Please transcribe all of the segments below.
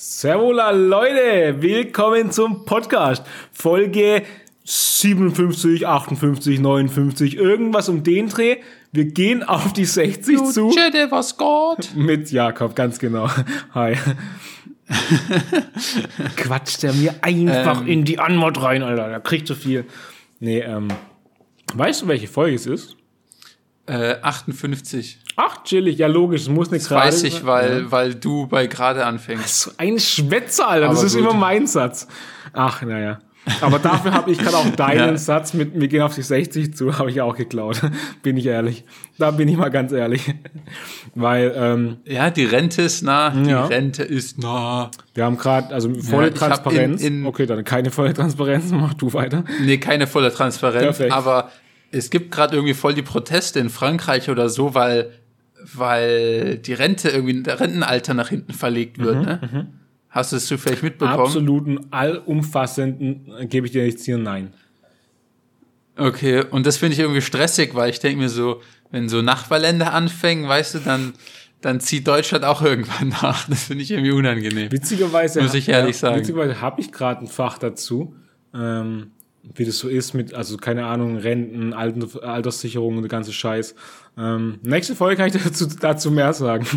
Servula Leute, willkommen zum Podcast. Folge 57, 58, 59, irgendwas um den Dreh. Wir gehen auf die 60 du zu. Jedi was Gott. Mit Jakob, ganz genau. Hi. Quatscht er mir einfach Ähm. in die Anmod rein, Alter. Der kriegt so viel. Nee, ähm. Weißt du, welche Folge es ist? Äh, 58. Ach, chillig. Ja, logisch. Es muss gerade weiß ich, weil, weil du bei gerade anfängst. So ein Schwätzer, Alter. Das Aber ist gut. immer mein Satz. Ach, naja. Aber dafür habe ich gerade auch deinen Ja. Satz mit, wir gehen auf die 60 zu, habe ich auch geklaut. Bin ich ehrlich. Da bin ich mal ganz ehrlich. Weil ähm, Ja, die Rente ist nah. Die Ja. Rente ist nah. wir haben gerade, also volle hab Transparenz. in- in- okay, dann keine volle Transparenz. Mach du weiter. Nee, keine volle Transparenz. Perfekt. Aber es gibt gerade irgendwie voll die Proteste in Frankreich oder so, weil, weil die Rente irgendwie, der Rentenalter nach hinten verlegt wird. ne? Hast du es zufällig mitbekommen? Absoluten, allumfassenden, gebe ich dir nichts hier, nein. Okay, und das finde ich irgendwie stressig, weil ich denke mir so, wenn so Nachbarländer anfangen, weißt du, dann, dann zieht Deutschland auch irgendwann nach. Das finde ich irgendwie unangenehm. Witzigerweise, Muss ich ehrlich sagen. Witzigerweise habe ich gerade ein Fach dazu, ähm, wie das so ist mit, also keine Ahnung, Renten, Alten, Alterssicherung und der ganze Scheiß. Ähm, nächste Folge kann ich dazu, dazu mehr sagen.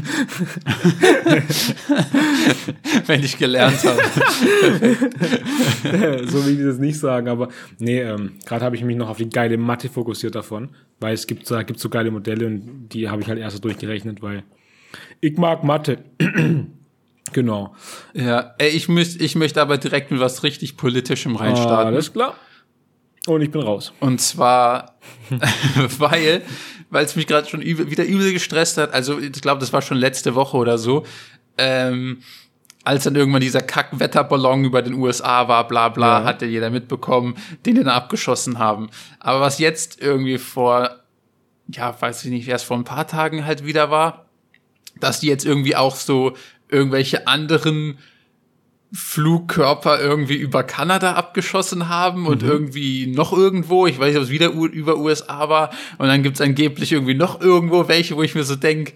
wenn ich gelernt habe. so will ich das nicht sagen, aber nee, ähm, gerade habe ich mich noch auf die geile Mathe fokussiert davon, weil es gibt, da gibt so geile Modelle und die habe ich halt erst so durchgerechnet, weil ich mag Mathe. genau. Ja, ich, müß, ich möchte aber direkt mit was richtig Politischem reinstarten. Alles klar. Und ich bin raus. Und zwar, weil, weil es mich gerade schon übel, wieder übel gestresst hat. Also ich glaube, das war schon letzte Woche oder so. Ähm, als dann irgendwann dieser Kack-Wetterballon über den USA war, bla bla, Ja. hatte jeder mitbekommen, den dann abgeschossen haben. Aber was jetzt irgendwie vor, ja, weiß ich nicht, erst vor ein paar Tagen halt wieder war, dass die jetzt irgendwie auch so irgendwelche anderen Flugkörper irgendwie über Kanada abgeschossen haben und irgendwie noch irgendwo, ich weiß nicht, ob es wieder U über USA war, und dann gibt's angeblich irgendwie noch irgendwo welche, wo ich mir so denk,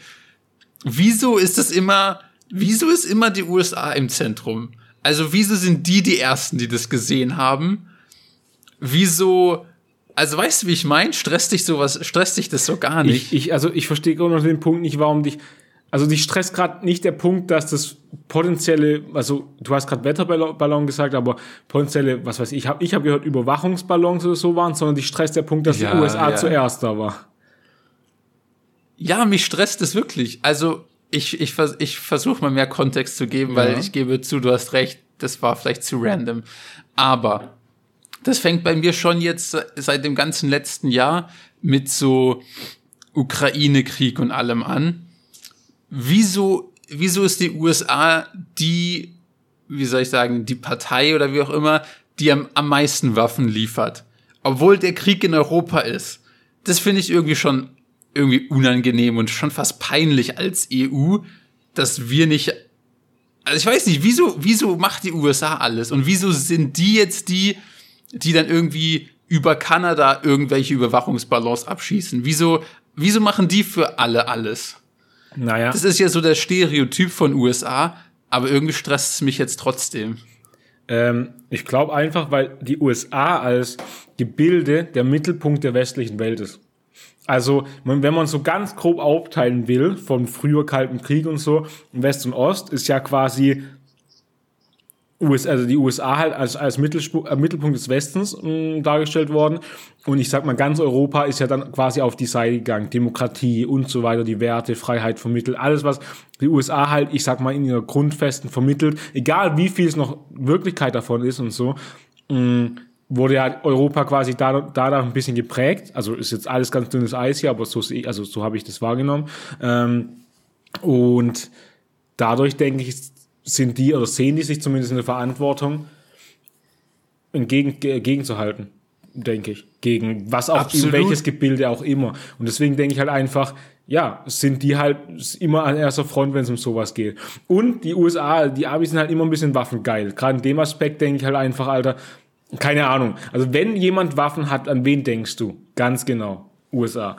wieso ist das immer, wieso ist immer die USA im Zentrum? Also wieso sind die die Ersten, die das gesehen haben? Wieso, also weißt du, wie ich mein? Stresst dich sowas, stresst dich das so gar nicht? Ich, ich, also ich verstehe auch noch den Punkt nicht, warum dich. Also dich stresst gerade nicht der Punkt, dass das potenzielle, also du hast gerade Wetterballon gesagt, aber potenzielle, was weiß ich, hab, ich habe gehört, Überwachungsballons oder so waren, sondern dich stresst der Punkt, dass Ja, die USA ja. zuerst da war. Ja, mich stresst es wirklich. Also ich, ich, ich versuche mal mehr Kontext zu geben, weil Ja. ich gebe zu, du hast recht, das war vielleicht zu random. Aber das fängt bei mir schon jetzt seit dem ganzen letzten Jahr mit so Ukraine-Krieg und allem an. Wieso, wieso ist die USA die, wie soll ich sagen, die Partei oder wie auch immer, die am, am meisten Waffen liefert? Obwohl der Krieg in Europa ist. Das finde ich irgendwie schon irgendwie unangenehm und schon fast peinlich als EU, dass wir nicht also ich weiß nicht, wieso, wieso macht die USA alles? Und wieso sind die jetzt die, die dann irgendwie über Kanada irgendwelche Überwachungsballons abschießen? Wieso, wieso machen die für alle alles? Naja. Das ist ja so der Stereotyp von USA, aber irgendwie stresst es mich jetzt trotzdem. Ähm, ich glaube einfach, weil die USA als Gebilde der Mittelpunkt der westlichen Welt ist. Also, wenn man so ganz grob aufteilen will, von früher Kalten Krieg und so, West und Ost, ist ja quasi US, also die USA halt als, als äh, Mittelpunkt des Westens mh, dargestellt worden. Und ich sag mal, ganz Europa ist ja dann quasi auf die Seite gegangen. Demokratie und so weiter, die Werte, Freiheit vermittelt, alles was die USA halt, ich sag mal, in ihrer Grundfesten vermittelt, egal wie viel es noch Wirklichkeit davon ist und so, mh, wurde ja Europa quasi da, dadurch ein bisschen geprägt. Also ist jetzt alles ganz dünnes Eis hier, aber so, also so habe ich das wahrgenommen. Ähm, und dadurch denke ich, sind die oder sehen die sich zumindest in der Verantwortung, entgegen, gegenzuhalten, denke ich. Gegen was auch, Absolut. welches Gebilde auch immer. Und deswegen denke ich halt einfach, ja, sind die halt immer an erster Front, wenn es um sowas geht. Und die USA, die Amis sind halt immer ein bisschen waffengeil. Gerade in dem Aspekt denke ich halt einfach, Alter, keine Ahnung. Also wenn jemand Waffen hat, an wen denkst du? Ganz genau. USA.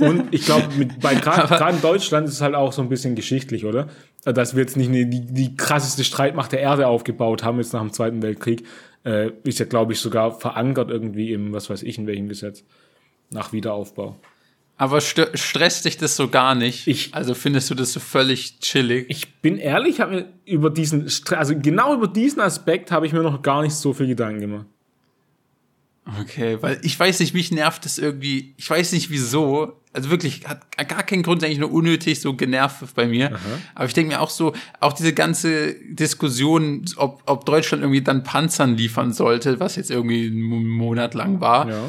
Und ich glaube, bei gerade in Deutschland ist es halt auch so ein bisschen geschichtlich, oder? Äh, dass wir jetzt nicht eine, die, die krasseste Streitmacht der Erde aufgebaut haben, jetzt nach dem Zweiten Weltkrieg, äh, ist ja, glaube ich, sogar verankert irgendwie im, was weiß ich, in welchem Gesetz, nach Wiederaufbau. Aber stö- stresst dich das so gar nicht? Ich- also findest du das so völlig chillig? Ich bin ehrlich, habe mir über diesen, also genau über diesen Aspekt habe ich mir noch gar nicht so viel Gedanken gemacht. Okay, weil ich weiß nicht, mich nervt das irgendwie, ich weiß nicht wieso, also wirklich, hat gar keinen Grund, eigentlich nur unnötig so genervt bei mir. Aber ich denke mir auch so, auch diese ganze Diskussion, ob, ob Deutschland irgendwie dann Panzern liefern sollte, was jetzt irgendwie einen Mo- Monat lang war. Ja.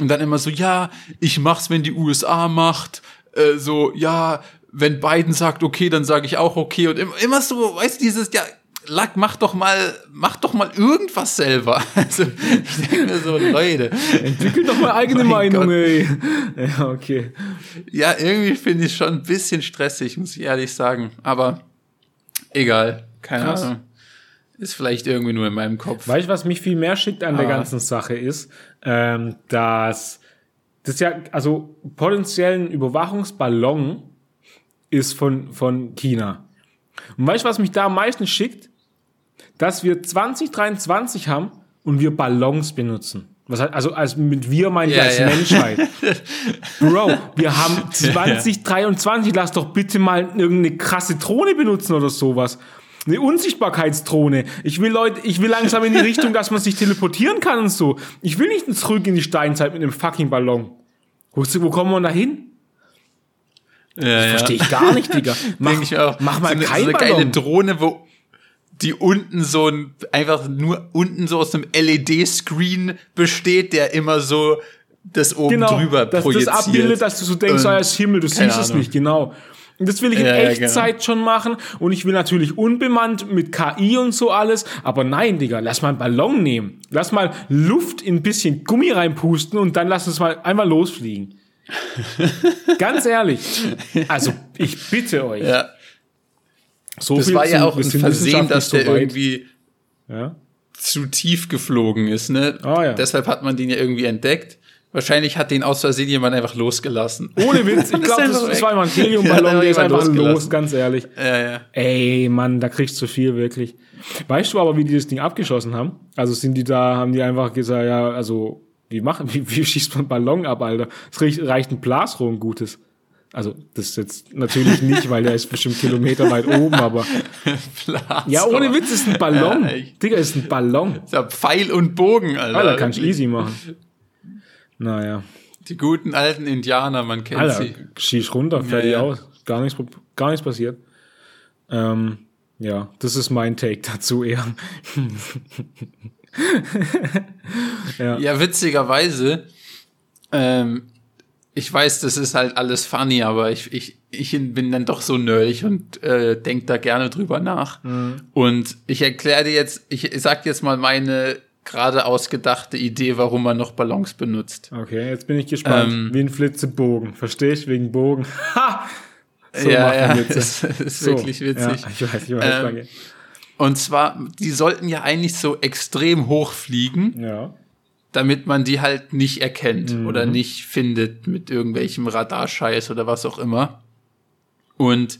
Und dann immer so, ja, ich mach's, wenn die USA macht. Äh, so, ja, wenn Biden sagt, okay, dann sage ich auch okay. Und immer, immer so, weißt du, dieses, ja, Lack, mach doch mal, mach doch mal irgendwas selber. Also, ich denke mir so, Leute. Entwickelt doch mal eigene Mein Meinung, Gott. ey. Ja, okay. Ja, irgendwie finde ich schon ein bisschen stressig, muss ich ehrlich sagen. Aber egal. Keine Krass. Ahnung. Ist vielleicht irgendwie nur in meinem Kopf. Weißt du, was mich viel mehr schickt an der Ah. ganzen Sache ist, ähm, dass das ja, also potenziell ein Überwachungsballon ist von, von China. Und weißt du, was mich da am meisten schickt? Dass wir 2023 haben und wir Ballons benutzen. Was heißt, also als mit wir meine ich Ja, als ja. Menschheit. Bro, wir haben 2023, lass doch bitte mal irgendeine krasse Drohne benutzen oder sowas. Eine Unsichtbarkeitsdrohne. Ich will Leute, ich will langsam in die Richtung, dass man sich teleportieren kann und so. Ich will nicht zurück in die Steinzeit mit einem fucking Ballon. Wo, wo kommen wir da hin? ja, Verstehe ich gar nicht, Digga. Mach, mach mal so eine, keinen so eine geile Ballon. Drohne, wo die unten so ein, einfach nur unten so aus einem LED-Screen besteht, der immer so das oben Genau, drüber dass projiziert. das abbildet, dass du so denkst, ah, es ist Himmel, du siehst es nicht, genau. Und das will ich in Ja, Echtzeit schon machen und ich will natürlich unbemannt mit KI und so alles, aber nein, Digga, lass mal einen Ballon nehmen. Lass mal Luft in ein bisschen Gummi reinpusten und dann lass uns mal einmal losfliegen. Ganz ehrlich. Also, ich bitte euch. ja, So das war ja auch ein Versehen, dass der so irgendwie Ja? zu tief geflogen ist, ne? Ah, ja. Deshalb hat man den ja irgendwie entdeckt. Wahrscheinlich hat den aus Versehen jemand einfach losgelassen. Ohne Witz, ich ist glaube, das, war einfach ein Ja, Heliumballon, hat der ist einfach los, ganz ehrlich. Ja, ja. Ey, Mann, da kriegst du viel, wirklich. Weißt du aber, wie die das Ding abgeschossen haben? Also sind die da, haben die einfach gesagt, ja, also, wie machen, wie, wie schießt man Ballon ab, Alter? Es reicht, reicht ein Blasrohr, ein gutes. Also, das ist jetzt natürlich nicht, weil der ist bestimmt Kilometer weit oben, aber. Platz. Ja, ohne Witz ist ein Ballon. Ja. Digga, ist ein Ballon. Ist ja Pfeil und Bogen, Alter. Alter, kannst du easy machen. Naja. Die guten alten Indianer, man kennt Alter, sie. schieß runter, fertig ja. aus. Gar nichts, gar nichts passiert. Ähm, ja, das ist mein Take dazu eher. Ja, witzigerweise, ähm, ich weiß, das ist halt alles funny, aber ich, ich, ich bin dann doch so nerdig und äh, denk da gerne drüber nach. Und ich erkläre dir jetzt, ich sag jetzt mal meine gerade ausgedachte Idee, warum man noch Ballons benutzt. Okay, jetzt bin ich gespannt. Ähm, Wie ein Flitzebogen. Verstehst? Wegen Bogen. Ha! So ja, machen ja, Witze. das ist So, wirklich witzig. Ja, ich weiß, ich weiß, Ähm, danke. Und zwar, die sollten ja eigentlich so extrem hoch fliegen, Ja. Damit man die halt nicht erkennt Mhm. oder nicht findet mit irgendwelchem Radarscheiß oder was auch immer. Und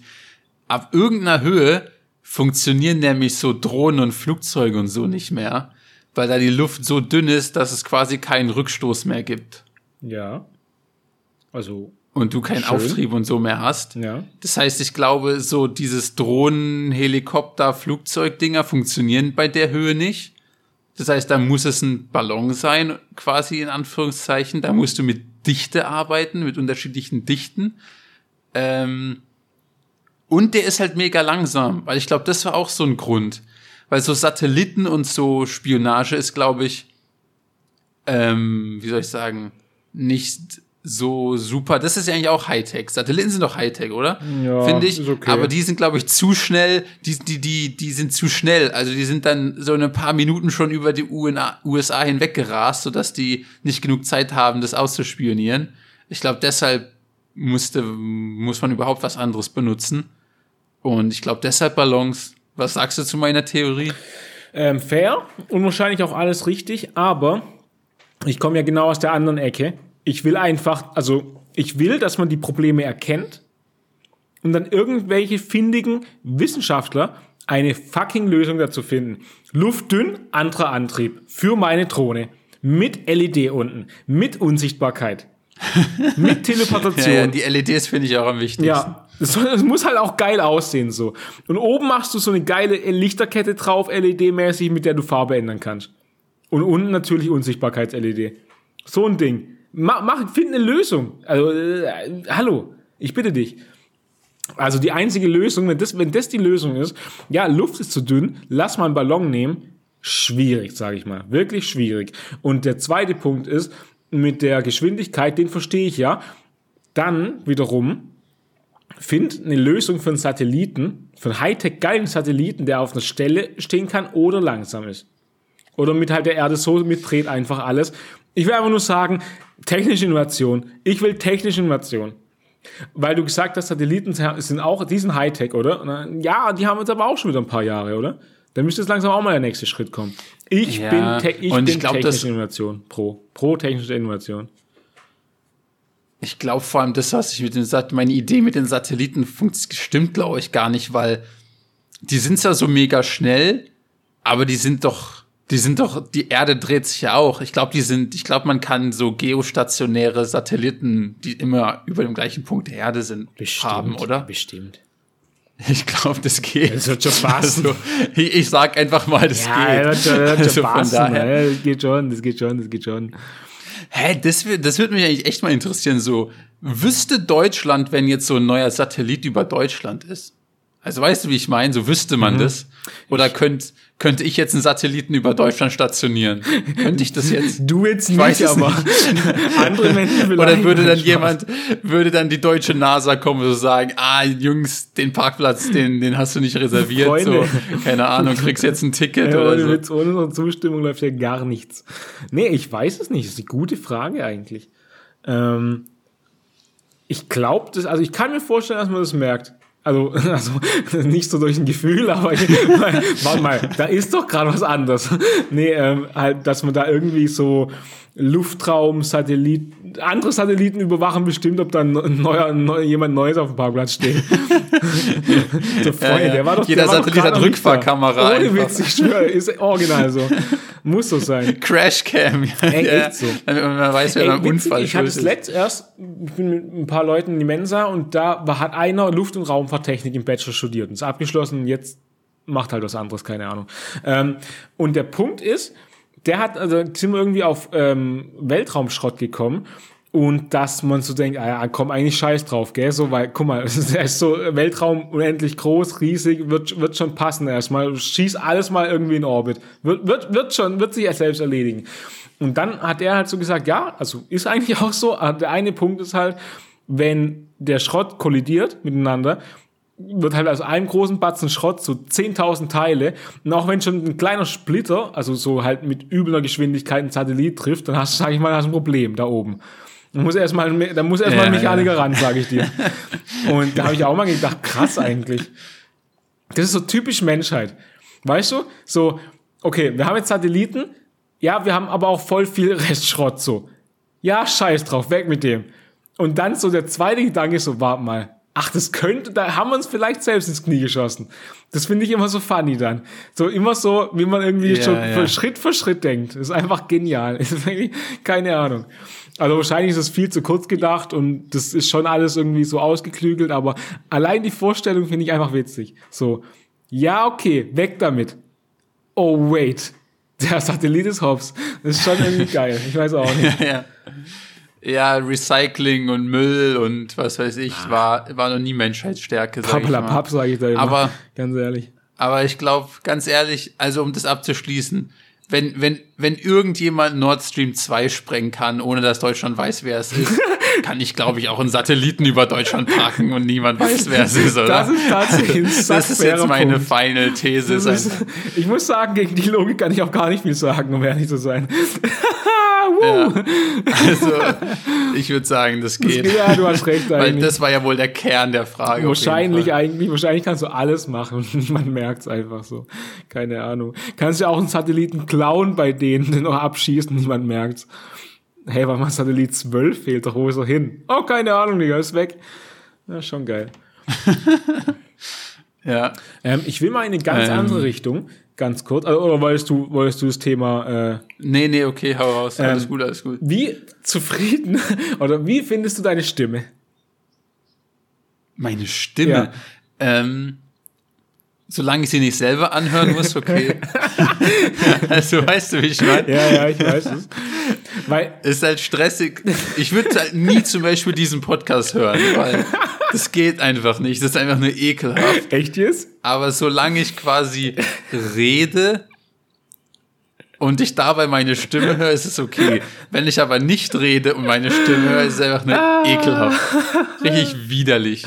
ab irgendeiner Höhe funktionieren nämlich so Drohnen und Flugzeuge und so nicht mehr, weil da die Luft so dünn ist, dass es quasi keinen Rückstoß mehr gibt Ja. Also, und du keinen Schön. Auftrieb und so mehr hast. ja. Das heißt, ich glaube, so dieses Drohnen, Helikopter, Flugzeugdinger funktionieren bei der Höhe nicht. Das heißt, da muss es ein Ballon sein, quasi in Anführungszeichen. Da musst du mit Dichte arbeiten, mit unterschiedlichen Dichten. Ähm, und der ist halt mega langsam, weil ich glaube, das war auch so ein Grund. Weil so Satelliten und so Spionage ist, glaube ich, ähm, wie soll ich sagen, nicht so super. Das ist ja eigentlich auch Hightech. Satelliten sind doch Hightech, oder? Ja, Finde ich. ist okay. Aber die sind, glaube ich, zu schnell. Die, die, die, die sind zu schnell. Also die sind dann so in ein paar Minuten schon über die USA hinweg gerast, sodass die nicht genug Zeit haben, das auszuspionieren. Ich glaube, deshalb musste, muss man überhaupt was anderes benutzen. Und ich glaube, deshalb Ballons. Was sagst du zu meiner Theorie? Ähm, fair und wahrscheinlich auch alles richtig, aber ich komme ja genau aus der anderen Ecke. Ich will einfach, also ich will, dass man die Probleme erkennt und dann irgendwelche findigen Wissenschaftler eine fucking Lösung dazu finden. Luftdünn, anderer Antrieb für meine Drohne. Mit LED unten, mit Unsichtbarkeit, mit Teleportation. Ja, ja, die LEDs finde ich auch am wichtigsten. Ja, es muss halt auch geil aussehen so. Und oben machst du so eine geile Lichterkette drauf, LED-mäßig, mit der du Farbe ändern kannst. Und unten natürlich Unsichtbarkeits-LED. So ein Ding. Mach, mach, find eine Lösung. Also, äh, hallo, ich bitte dich. Also die einzige Lösung, wenn das, wenn das die Lösung ist, ja, Luft ist zu dünn, lass mal einen Ballon nehmen, schwierig, sage ich mal, wirklich schwierig. Und der zweite Punkt ist, mit der Geschwindigkeit, den verstehe ich ja, dann wiederum find eine Lösung für einen Satelliten, für einen Hightech geilen Satelliten, der auf einer Stelle stehen kann oder langsam ist. Oder mit halt der Erde so mitdreht einfach alles. Ich will einfach nur sagen, technische Innovation. Ich will technische Innovation. Weil du gesagt hast, Satelliten sind auch, die sind Hightech, oder? Ja, die haben jetzt aber auch schon wieder ein paar Jahre, oder? Dann müsste es langsam auch mal der nächste Schritt kommen. Ich Ja, bin, te ich und bin ich glaub, technische Innovation. Pro. Pro technische Innovation. Ich glaube vor allem das, was ich mit den Sat meine Idee mit den Satelliten stimmt, glaube ich, gar nicht, weil die sind zwar so mega schnell, aber die sind doch, die sind doch, die Erde dreht sich ja auch. Ich glaube, die sind, ich glaube, man kann so geostationäre Satelliten, die immer über dem gleichen Punkt der Erde sind, haben, oder? Bestimmt. Ich glaube, das geht. Das wird schon passen. Also, ich, ich sag einfach mal, das Ja, geht. das wird das wird Also schon passen. daher- Ja, das geht schon, das geht schon, das geht schon. Hä, das, das würde mich eigentlich echt mal interessieren. So, wüsste Deutschland, wenn jetzt so ein neuer Satellit über Deutschland ist? Also weißt du, wie ich meine? So wüsste Mhm. man das? Oder könnt, könnte ich jetzt einen Satelliten über Deutschland stationieren? könnte ich das jetzt? Du jetzt nicht, weiß aber andere Menschen vielleicht. Oder würde dann Spaß. jemand, würde dann die deutsche NASA kommen und sagen, ah, Jungs, den Parkplatz, den, den hast du nicht reserviert, Freunde. so, keine Ahnung, kriegst jetzt ein Ticket Ja, oder ohne so. Witz, ohne unsere Zustimmung läuft ja gar nichts. Nee, ich weiß es nicht. Das ist eine gute Frage eigentlich. Ähm, ich glaube, das, also ich kann mir vorstellen, dass man das merkt. Also, also nicht so durch ein Gefühl, aber ich, warte mal, da ist doch gerade was anderes. Nee, ähm, halt, dass man da irgendwie so Luftraum, Satellit, andere Satelliten überwachen bestimmt, ob da ein neuer, neuer jemand Neues auf dem Parkplatz steht. so, Freunde, ja. der war doch Jeder Satellit hat. Rückfahrkamera Ohne. Witz, ich schwöre, ist original so. Muss so sein. Crashcam. Ey, Ja, echt so. Man weiß, wer beim Unfall ich hatte es letzt erst, ich bin mit ein paar Leuten in die Mensa und da hat einer Luft- und Raumfahrttechnik im Bachelor studiert und ist abgeschlossen und jetzt macht halt was anderes, keine Ahnung. Ähm, und der Punkt ist, der hat, also wir irgendwie auf ähm, Weltraumschrott gekommen und dass man so denkt, ah ja, komm, eigentlich scheiß drauf, gell, so, weil, guck mal, der ist so Weltraum unendlich groß, riesig, wird, wird schon passen erstmal, schieß alles mal irgendwie in Orbit, wird, wird, wird schon, wird sich selbst erledigen. Und dann hat er halt so gesagt, ja, also ist eigentlich auch so, aber der eine Punkt ist halt, wenn der Schrott kollidiert miteinander, wird halt aus einem großen Batzen Schrott so 10.000 Teile. Und auch wenn schon ein kleiner Splitter, also so halt mit übler Geschwindigkeit ein Satellit trifft, dann hast du, sag ich mal, hast du ein Problem da oben. Da muss erstmal, da muss erstmal Ja, Mechaniker ran, sage ich dir. Und da habe ich auch mal gedacht, krass eigentlich. Das ist so typisch Menschheit. Weißt du? So, okay, wir haben jetzt Satelliten, ja, wir haben aber auch voll viel Restschrott so. Ja, scheiß drauf, weg mit dem. Und dann so der zweite Gedanke ist so, warte mal, ach, das könnte, da haben wir uns vielleicht selbst ins Knie geschossen. Das finde ich immer so funny dann. So immer so, wie man irgendwie Ja, schon ja. für Schritt für Schritt denkt. Das ist einfach genial. Keine Ahnung. Also wahrscheinlich ist es viel zu kurz gedacht und das ist schon alles irgendwie so ausgeklügelt, aber allein die Vorstellung finde ich einfach witzig. So, ja, okay, weg damit. Oh, wait. Der Satellit ist hops. Das ist schon irgendwie geil. Ich weiß auch nicht. ja. ja, Recycling und Müll und was weiß ich, war, war noch nie Menschheitsstärke. Sag. Pappelapapp, sage ich da immer. Aber- ganz ehrlich. Aber ich glaube, ganz ehrlich, also um das abzuschließen, wenn, wenn, wenn irgendjemand Nord Stream 2 sprengen kann, ohne dass Deutschland weiß, wer es ist, kann ich, glaube ich, auch einen Satelliten über Deutschland parken und niemand weiß, wer es ist, oder? Das ist tatsächlich ein das ist jetzt meine Punkt. final These. Das Ist ich muss sagen, gegen die Logik kann ich auch gar nicht viel sagen, um ehrlich zu sein. Ja. Also, ich würde sagen, das geht. Ja, du hast recht Weil eigentlich. das war ja wohl der Kern der Frage. Wahrscheinlich eigentlich, wahrscheinlich kannst du alles machen und niemand merkt es einfach so. Keine Ahnung. Kannst ja auch einen Satelliten klauen bei denen, den noch abschießen, niemand merkt's. Hey, warum hat Satellit 12 fehlt doch, wo ist er hin? Oh, keine Ahnung, Digga, ist weg. Ja, schon geil. Ja. Ähm, ich will mal in eine ganz Ähm. andere Richtung, ganz kurz. Also, oder wolltest du, wolltest du das Thema, äh, Nee, nee, okay, hau raus. Alles Ähm, gut, alles gut. wie zufrieden oder wie findest du deine Stimme? Meine Stimme. Ja. Ähm, solange ich sie nicht selber anhören muss, okay. also weißt du, wie ich meine? Ja, ja, ich weiß es. Weil, Ist halt stressig. Ich würde halt nie zum Beispiel diesen Podcast hören, weil das geht einfach nicht. Das ist einfach nur ekelhaft. echt jetzt? Aber solange ich quasi rede und ich dabei meine Stimme höre, ist es okay. Wenn ich aber nicht rede und meine Stimme höre, ist es einfach nur ekelhaft. Richtig widerlich.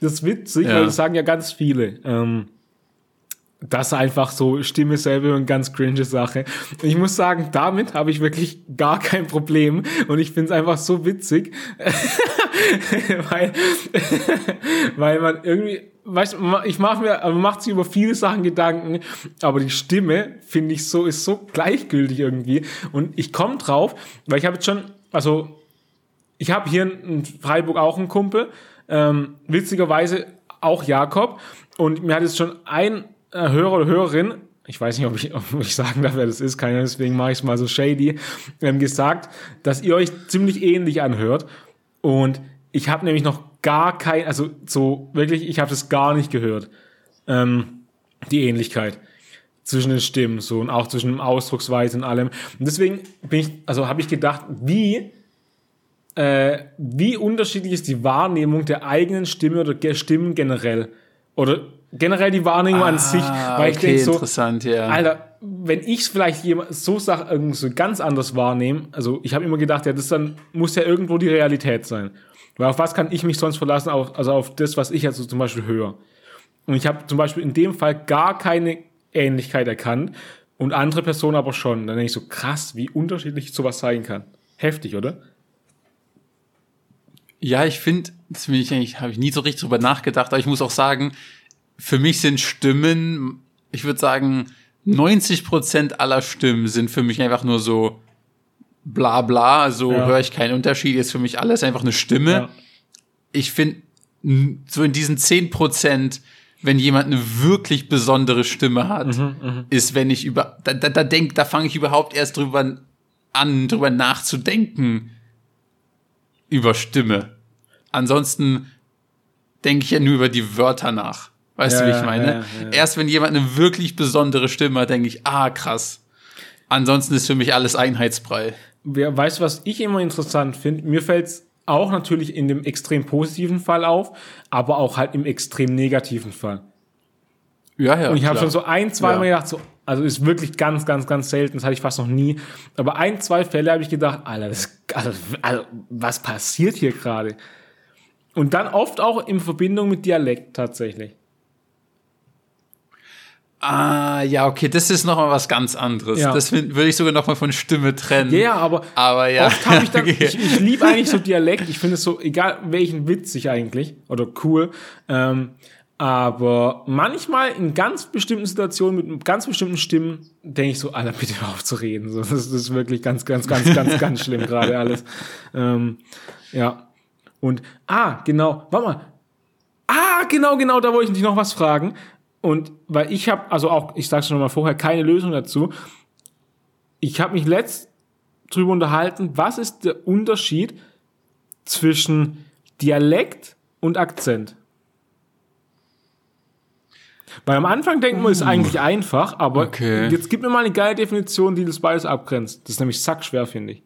Das ist witzig, Ja. weil das sagen ja ganz viele. Ähm, das einfach so Stimme selber und ganz cringe Sache. Ich muss sagen, damit habe ich wirklich gar kein Problem und ich finde es einfach so witzig, weil, weil man irgendwie, weißt ich mache mir, man macht sich über viele Sachen Gedanken, aber die Stimme finde ich so ist so gleichgültig irgendwie und ich komme drauf, weil ich habe jetzt schon, also ich habe hier in Freiburg auch einen Kumpel, ähm, witzigerweise auch Jakob. Und mir hat jetzt schon ein Hörer oder Hörerin, ich weiß nicht, ob ich, ob ich sagen darf, wer das ist, Ahnung, deswegen mache ich es mal so shady, ähm, gesagt, dass ihr euch ziemlich ähnlich anhört. Und ich habe nämlich noch gar kein, also so wirklich, ich habe das gar nicht gehört. Ähm, die Ähnlichkeit zwischen den Stimmen so und auch zwischen dem Ausdrucksweise und allem. Und deswegen bin ich, also habe ich gedacht, wie äh, wie unterschiedlich ist die Wahrnehmung der eigenen Stimme oder der Stimmen generell? Oder generell die Wahrnehmung an sich, weil ich Ah, okay, denke so, interessant, ja. Alter, wenn ich es vielleicht jemand so Sachen irgendwie so ganz anders wahrnehme, also ich habe immer gedacht, ja, das dann muss ja irgendwo die Realität sein. Weil auf was kann ich mich sonst verlassen? Auf, also auf das, was ich jetzt so zum Beispiel höre. Und ich habe zum Beispiel in dem Fall gar keine Ähnlichkeit erkannt und andere Personen aber schon. Dann denke ich so, krass, wie unterschiedlich sowas sein kann. Heftig, oder? Ja, ich finde, das ich eigentlich, habe ich nie so richtig drüber nachgedacht, aber ich muss auch sagen, für mich sind Stimmen, ich würde sagen, 90 Prozent aller Stimmen sind für mich einfach nur so bla bla, also Ja. höre ich keinen Unterschied, ist für mich alles einfach eine Stimme. Ja. Ich finde, so in diesen 10 Prozent, wenn jemand eine wirklich besondere Stimme hat, ist, wenn ich über, da, da, da denk, da fange ich überhaupt erst drüber an, drüber nachzudenken, über Stimme. Ansonsten denke ich ja nur über die Wörter nach. Weißt Ja, du, wie ich meine? ja, ja. Erst wenn jemand eine wirklich besondere Stimme hat, denke ich, ah, krass. Ansonsten ist für mich alles Einheitsbrei. Wer weißt du, was ich immer interessant finde? Mir fällt es auch natürlich in dem extrem positiven Fall auf, aber auch halt im extrem negativen Fall. Ja, ja. Und ich habe schon so ein, zwei Mal Ja. gedacht, so, also ist wirklich ganz, ganz, ganz selten, das hatte ich fast noch nie. Aber ein, zwei Fälle habe ich gedacht, Alter, das, also, also, was passiert hier gerade? Und dann oft auch in Verbindung mit Dialekt tatsächlich. Ah, ja, okay, das ist noch mal was ganz anderes. Ja. Das würde ich sogar noch mal von Stimme trennen. Ja, aber Aber ja. oft habe ich dann, ich, ich liebe eigentlich so Dialekt, ich finde es so, egal welchen witzig eigentlich oder cool, ähm, aber manchmal in ganz bestimmten Situationen mit ganz bestimmten Stimmen denke ich so, Alter, bitte hör auf zu reden. So, das, das ist wirklich ganz, ganz, ganz, ganz, ganz schlimm gerade alles. Ähm, ja. Und, ah, genau, warte mal. Ah, genau, genau, da wollte ich dich noch was fragen. Und weil ich habe, also auch, ich sag's schon mal vorher, keine Lösung dazu. Ich habe mich letzt drüber unterhalten, was ist der Unterschied zwischen Dialekt und Akzent? Weil am Anfang denkt man, ist eigentlich einfach, aber Okay. jetzt gib mir mal eine geile Definition, die das beides abgrenzt. Das ist nämlich sackschwer, finde ich.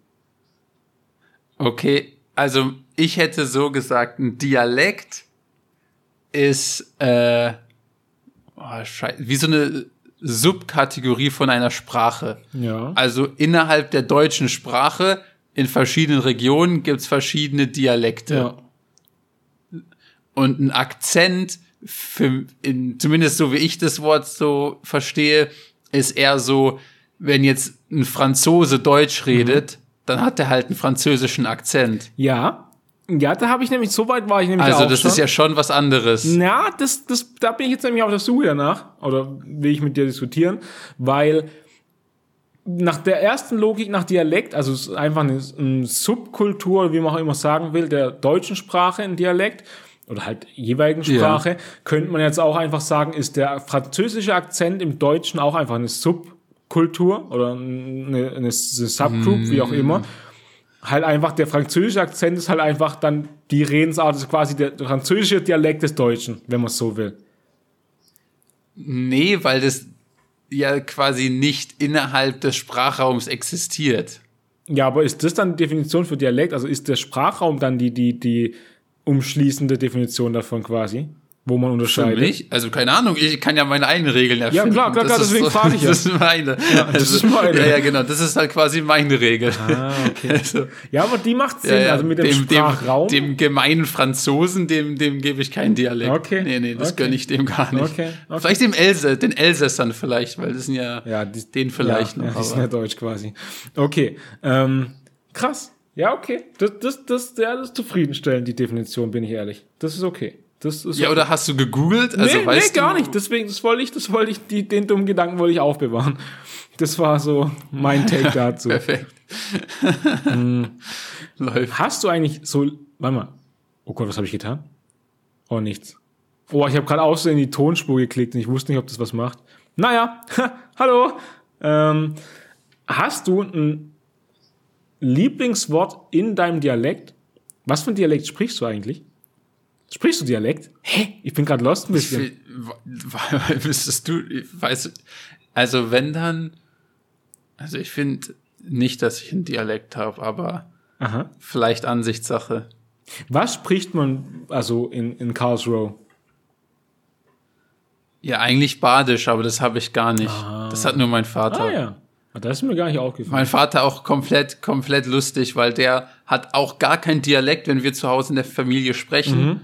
Okay, also ich hätte so gesagt, ein Dialekt ist äh, oh, Scheiße, wie so eine Subkategorie von einer Sprache. Ja. Also innerhalb der deutschen Sprache in verschiedenen Regionen gibt's verschiedene Dialekte. Ja. Und ein Akzent, für, in, zumindest so wie ich das Wort so verstehe, ist eher so, wenn jetzt ein Franzose Deutsch redet, dann hat er halt einen französischen Akzent. Ja. Ja, da habe ich nämlich, so weit war ich nämlich Also auch das schon. ist ja schon was anderes. Na, das, das, da bin ich jetzt nämlich auf der Suche danach, oder will ich mit dir diskutieren, weil nach der ersten Logik, nach Dialekt, also es ist einfach eine, eine Subkultur, wie man auch immer sagen will, der deutschen Sprache ein Dialekt. oder halt jeweiligen Sprache, könnte man jetzt auch einfach sagen, ist der französische Akzent im Deutschen auch einfach eine Subkultur oder eine, eine, eine Subgroup, wie auch immer. Halt einfach, der französische Akzent ist halt einfach dann die Redensart, ist quasi der französische Dialekt des Deutschen, wenn man es so will. Nee, weil das ja quasi nicht innerhalb des Sprachraums existiert. Ja, aber ist das dann die Definition für Dialekt? Also ist der Sprachraum dann die, die, die umschließende Definition davon quasi? Wo man Für unterscheidet? mich? Also keine Ahnung, ich kann ja meine eigenen Regeln erfinden. klar, klar, klar, Das ist deswegen frage ich ja. Das ist meine. Ja, das ist meine. Ja, ja, genau. Das ist halt quasi meine Regel. Ah, okay. Also, Ja, aber die macht Sinn, ja, ja, also mit dem, Sprachraum. Dem, dem gemeinen Franzosen, dem, dem gebe ich keinen Dialekt. Okay. Nee, nee, das Okay. gönne ich dem gar nicht. Okay, okay. Vielleicht dem Elsa, den Elsässern vielleicht, weil das sind ja, ja, die, den vielleicht ja, noch. Ja, sind aber- ja deutsch quasi. Okay, ähm, krass. Ja, okay. Das, das, das, ja, das ist zufriedenstellend, die Definition, bin ich ehrlich. Das ist okay. Das ist ja, oder hast du gegoogelt? Also nee, weißt nee, gar nicht. Deswegen, das wollte ich, das wollte ich, die, den dummen Gedanken wollte ich aufbewahren. Das war so mein Take dazu. Perfekt. Hm. Läuft. Hast du eigentlich so, warte mal. Oh Gott, was habe ich getan? Oh, nichts. Oh, ich habe gerade außerdem in die Tonspur geklickt und ich wusste nicht, ob das was macht. Naja, hallo. Ähm, hast du ein Lieblingswort in deinem Dialekt? Was für ein Dialekt sprichst du eigentlich? Sprichst du Dialekt? Hä? Ich bin gerade lost ein Ich bisschen. will- wa- Wüsstest du, ich weiß, also wenn dann, also ich finde nicht, dass ich einen Dialekt habe, aber Aha. vielleicht Ansichtssache. Was spricht man also in, in Karlsruhe? Ja, eigentlich badisch, aber das habe ich gar nicht. Das hat nur mein Vater. Ah ja. Ah, Das ist mir gar nicht aufgefallen. Mein Vater auch komplett, komplett lustig, weil der hat auch gar kein Dialekt, wenn wir zu Hause in der Familie sprechen. Mhm.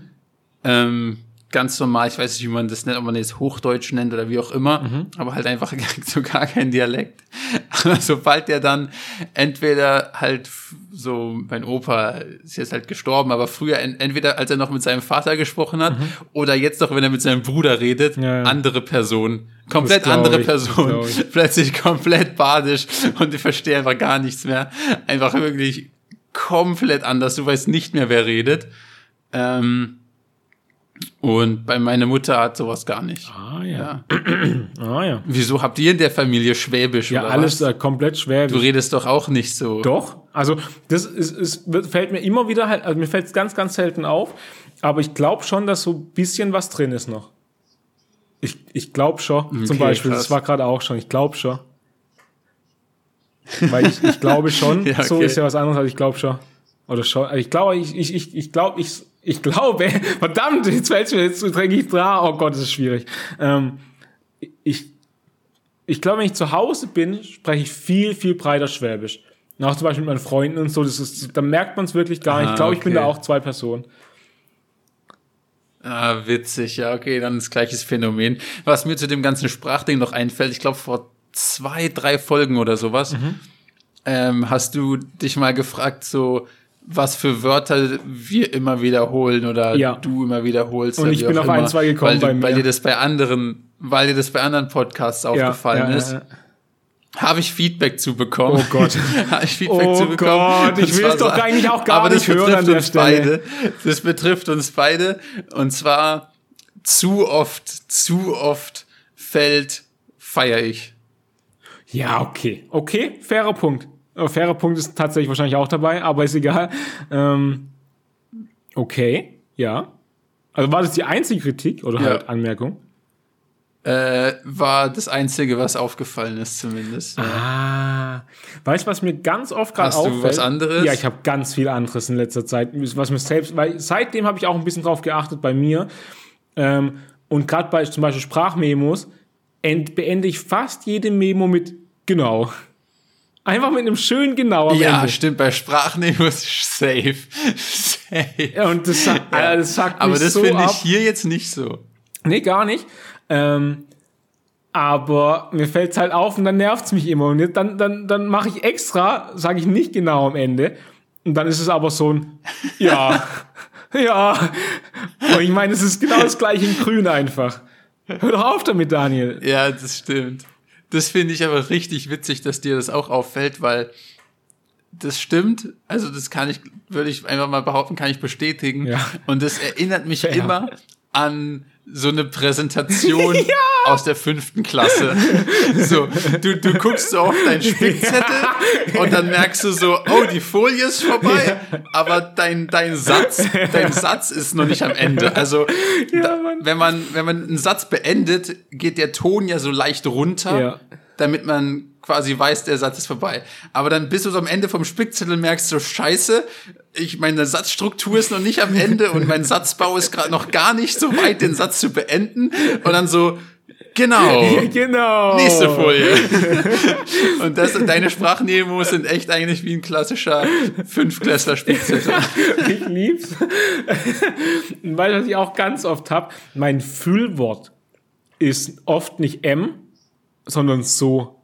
Ähm, ganz normal, ich weiß nicht, wie man das nennt, ob man jetzt Hochdeutsch nennt oder wie auch immer, Mhm. aber halt einfach so gar kein Dialekt. Aber sobald der dann entweder halt so, mein Opa ist jetzt halt gestorben, aber früher en- entweder als er noch mit seinem Vater gesprochen hat oder jetzt noch, wenn er mit seinem Bruder redet, Mhm. Ja, ja. andere Person. Komplett andere ich, das Person. Plötzlich komplett badisch und ich verstehe einfach gar nichts mehr. Einfach wirklich komplett anders. Du weißt nicht mehr, wer redet. Ähm, und bei meiner Mutter hat sowas gar nicht. Ah ja. Ja. Ah ja. Wieso habt ihr in der Familie Schwäbisch Ja, alles äh, komplett schwer. Du redest doch auch nicht so. Doch, also das ist, ist, fällt mir immer wieder halt, also mir fällt es ganz, ganz selten auf, aber ich glaube schon, dass so ein bisschen was drin ist noch. Ich, ich glaube schon, zum Okay, Beispiel, krass. das war gerade auch schon, ich glaube schon. Weil ich, ich glaube schon, Ja, so okay. ist ja was anderes, aber ich glaube schon. Oder schon, also ich glaube, ich, ich, ich, ich glaube, ich, ich glaube, verdammt, jetzt fällt mir jetzt dränge ich dran, oh Gott, das ist schwierig. Ähm, ich, ich glaube, wenn ich zu Hause bin, spreche ich viel, viel breiter Schwäbisch. Auch zum Beispiel mit meinen Freunden und so, das ist, da merkt man es wirklich gar nicht. Ah, Ich glaube, ich bin da okay. auch zwei Personen. Ah, witzig, ja, okay, dann das gleiches Phänomen. Was mir zu dem ganzen Sprachding noch einfällt, ich glaube vor zwei, drei Folgen oder sowas, Mhm. ähm, hast du dich mal gefragt, so was für Wörter wir immer wiederholen oder Ja. du immer wiederholst. Und ich bin auf ein, zwei gekommen weil, du, bei mir. weil dir das bei anderen, weil dir das bei anderen Podcasts aufgefallen ja, ist. ja, ja. Habe ich Feedback zu bekommen. Oh Gott. Habe ich Feedback Oh zu bekommen. Gott, ich will es doch eigentlich auch gar aber nicht hören an der uns Stelle. beide. Das betrifft uns beide. Und zwar zu oft, zu oft fällt, feier ich. Ja, okay. Okay, fairer Punkt. Äh, fairer Punkt ist tatsächlich wahrscheinlich auch dabei, aber ist egal. Ähm, okay, ja. Also war das die einzige Kritik oder Ja. halt Anmerkung? Äh, war das Einzige, was aufgefallen ist, zumindest. Ah, weißt du, was mir ganz oft gerade Hast du auffällt? was anderes? Ja, ich habe ganz viel anderes in letzter Zeit, was mir selbst, weil seitdem habe ich auch ein bisschen drauf geachtet bei mir. Ähm, und gerade bei zum Beispiel Sprachmemos end, beende ich fast jede Memo mit genau. Einfach mit einem schönen genau am Ja, Ende. stimmt, bei Sprachnehmung safe. safe. Ja, und das, sagt- Alter, das sagt Aber das so finde ich hier jetzt nicht so. Nee, gar nicht. Ähm, aber mir fällt's halt auf und dann nervt's mich immer. Und jetzt- dann, dann, dann mache ich extra, sage ich nicht genau am Ende. Und dann ist es aber so ein, ja, ja. Und ich meine, es ist genau das gleiche in grün einfach. Hör doch auf damit, Daniel. Ja, das stimmt. Das finde ich aber richtig witzig, dass dir das auch auffällt, weil das stimmt. Also das kann ich, würde ich einfach mal behaupten, kann ich bestätigen. Ja. Und das erinnert mich Fair. immer an so eine Präsentation aus der fünften Klasse. So, du, du guckst so auf deinen Spickzettel und dann merkst du so, oh, die Folie ist vorbei, aber dein, dein Satz, dein Satz ist noch nicht am Ende. Also, da, wenn man, wenn man einen Satz beendet, geht der Ton ja so leicht runter, Ja. damit man quasi weiß, der Satz ist vorbei. Aber dann bist du so am Ende vom Spickzettel merkst so, scheiße, ich meine Satzstruktur ist noch nicht am Ende und mein Satzbau ist gerade noch gar nicht so weit, den Satz zu beenden. Und dann so, genau. genau. Nächste Folie. Und das, deine Sprachnemos sind echt eigentlich wie ein klassischer Fünfklässler-Spickzettel. Ich lieb's. Weil was ich auch ganz oft hab, mein Füllwort ist oft nicht M, sondern so.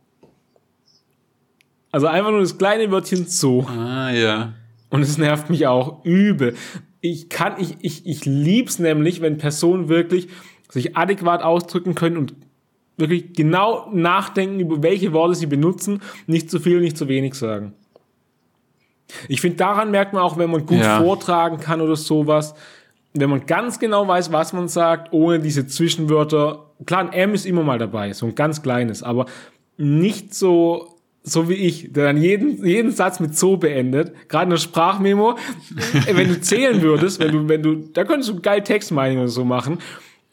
Also einfach nur das kleine Wörtchen so. Ah, ja. Und es nervt mich auch übel. Ich kann, ich, ich, ich lieb's nämlich, wenn Personen wirklich sich adäquat ausdrücken können und wirklich genau nachdenken, über welche Worte sie benutzen, nicht zu viel, nicht zu wenig sagen. Ich finde, daran merkt man auch, wenn man gut Ja. vortragen kann oder sowas, wenn man ganz genau weiß, was man sagt, ohne diese Zwischenwörter. Klar, ein M ist immer mal dabei, so ein ganz kleines, aber nicht so, so wie ich, der dann jeden, jeden Satz mit so beendet. Gerade in der Sprachmemo, wenn du zählen würdest, wenn du, wenn du, da könntest du geil Textmining oder so machen,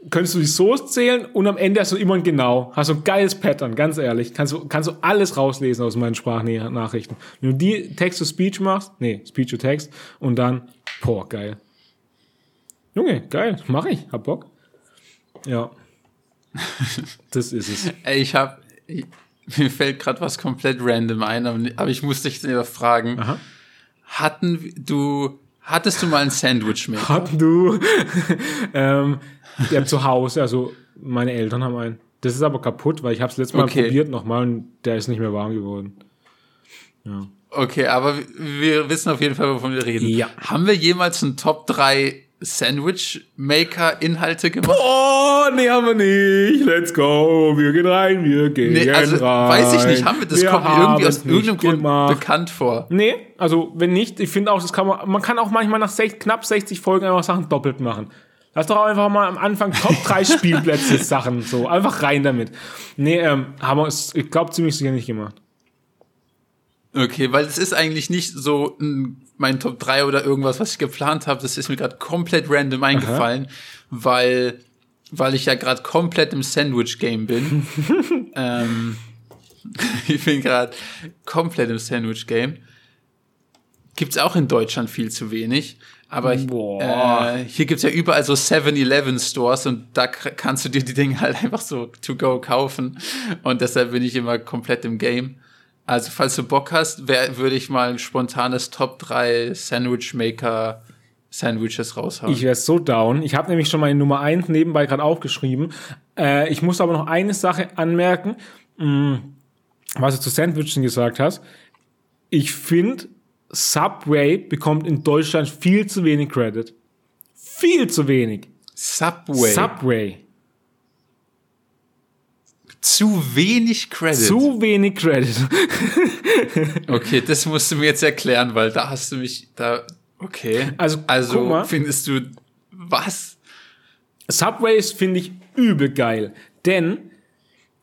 könntest du die So's zählen und am Ende hast du immer ein Genau. Hast du ein geiles Pattern, ganz ehrlich. Kannst du, kannst du alles rauslesen aus meinen Sprachnachrichten. Wenn du die Text-to-Speech machst, nee, Speech-to-Text und dann, boah, geil. Junge, geil, mach ich, hab Bock. Ja. Das ist es. Ey, ich hab, mir fällt gerade was komplett random ein, aber ich muss dich selber fragen. Aha. Hatten du, hattest du mal ein Sandwich mit? Hatten du. ähm, ja, zu Hause, also meine Eltern haben einen. Das ist aber kaputt, weil ich habe es letztes Mal Okay. probiert nochmal und der ist nicht mehr warm geworden. Okay, aber wir wissen auf jeden Fall, wovon wir reden. Ja. Haben wir jemals ein Top 3 Sandwich-Maker-Inhalte gemacht? Oh, nee, haben wir nicht. Let's go. Wir gehen rein, wir gehen Nee, also rein. weiß ich nicht, haben wir, das Wir kommt mir irgendwie aus irgendeinem Grund gemacht. bekannt vor. Nee, also wenn nicht, ich finde auch, das kann man, man kann auch manchmal nach sech, knapp 60 Folgen einfach Sachen doppelt machen. Lass doch einfach mal am Anfang Top 3 Spielplätze Sachen, so, einfach rein damit. Nee, ähm, haben wir es, ich glaube, ziemlich sicher nicht gemacht. Okay, weil es ist eigentlich nicht so ein, mein Top 3 oder irgendwas, was ich geplant habe. Das ist mir gerade komplett random eingefallen, weil, weil ich ja gerade komplett im Sandwich-Game bin. ähm, ich bin gerade komplett im Sandwich-Game. Gibt's auch in Deutschland viel zu wenig. Aber äh, hier gibt's ja überall so 7-Eleven-Stores und da kannst du dir die Dinge halt einfach so to go kaufen. Und deshalb bin ich immer komplett im Game. Also, falls du Bock hast, wär, würde ich mal ein spontanes Top 3 Sandwich Maker Sandwiches raushauen. Ich wäre so down. Ich habe nämlich schon meine Nummer 1 nebenbei gerade aufgeschrieben. Äh, ich muss aber noch eine Sache anmerken, mh, was du zu Sandwichen gesagt hast. Ich finde, Subway bekommt in Deutschland viel zu wenig Credit. Viel zu wenig. Subway. Subway. Zu wenig Credit. Zu wenig Credit. okay, das musst du mir jetzt erklären, weil da hast du mich da. Okay. Also, also findest du was? Subways finde ich übel geil. Denn,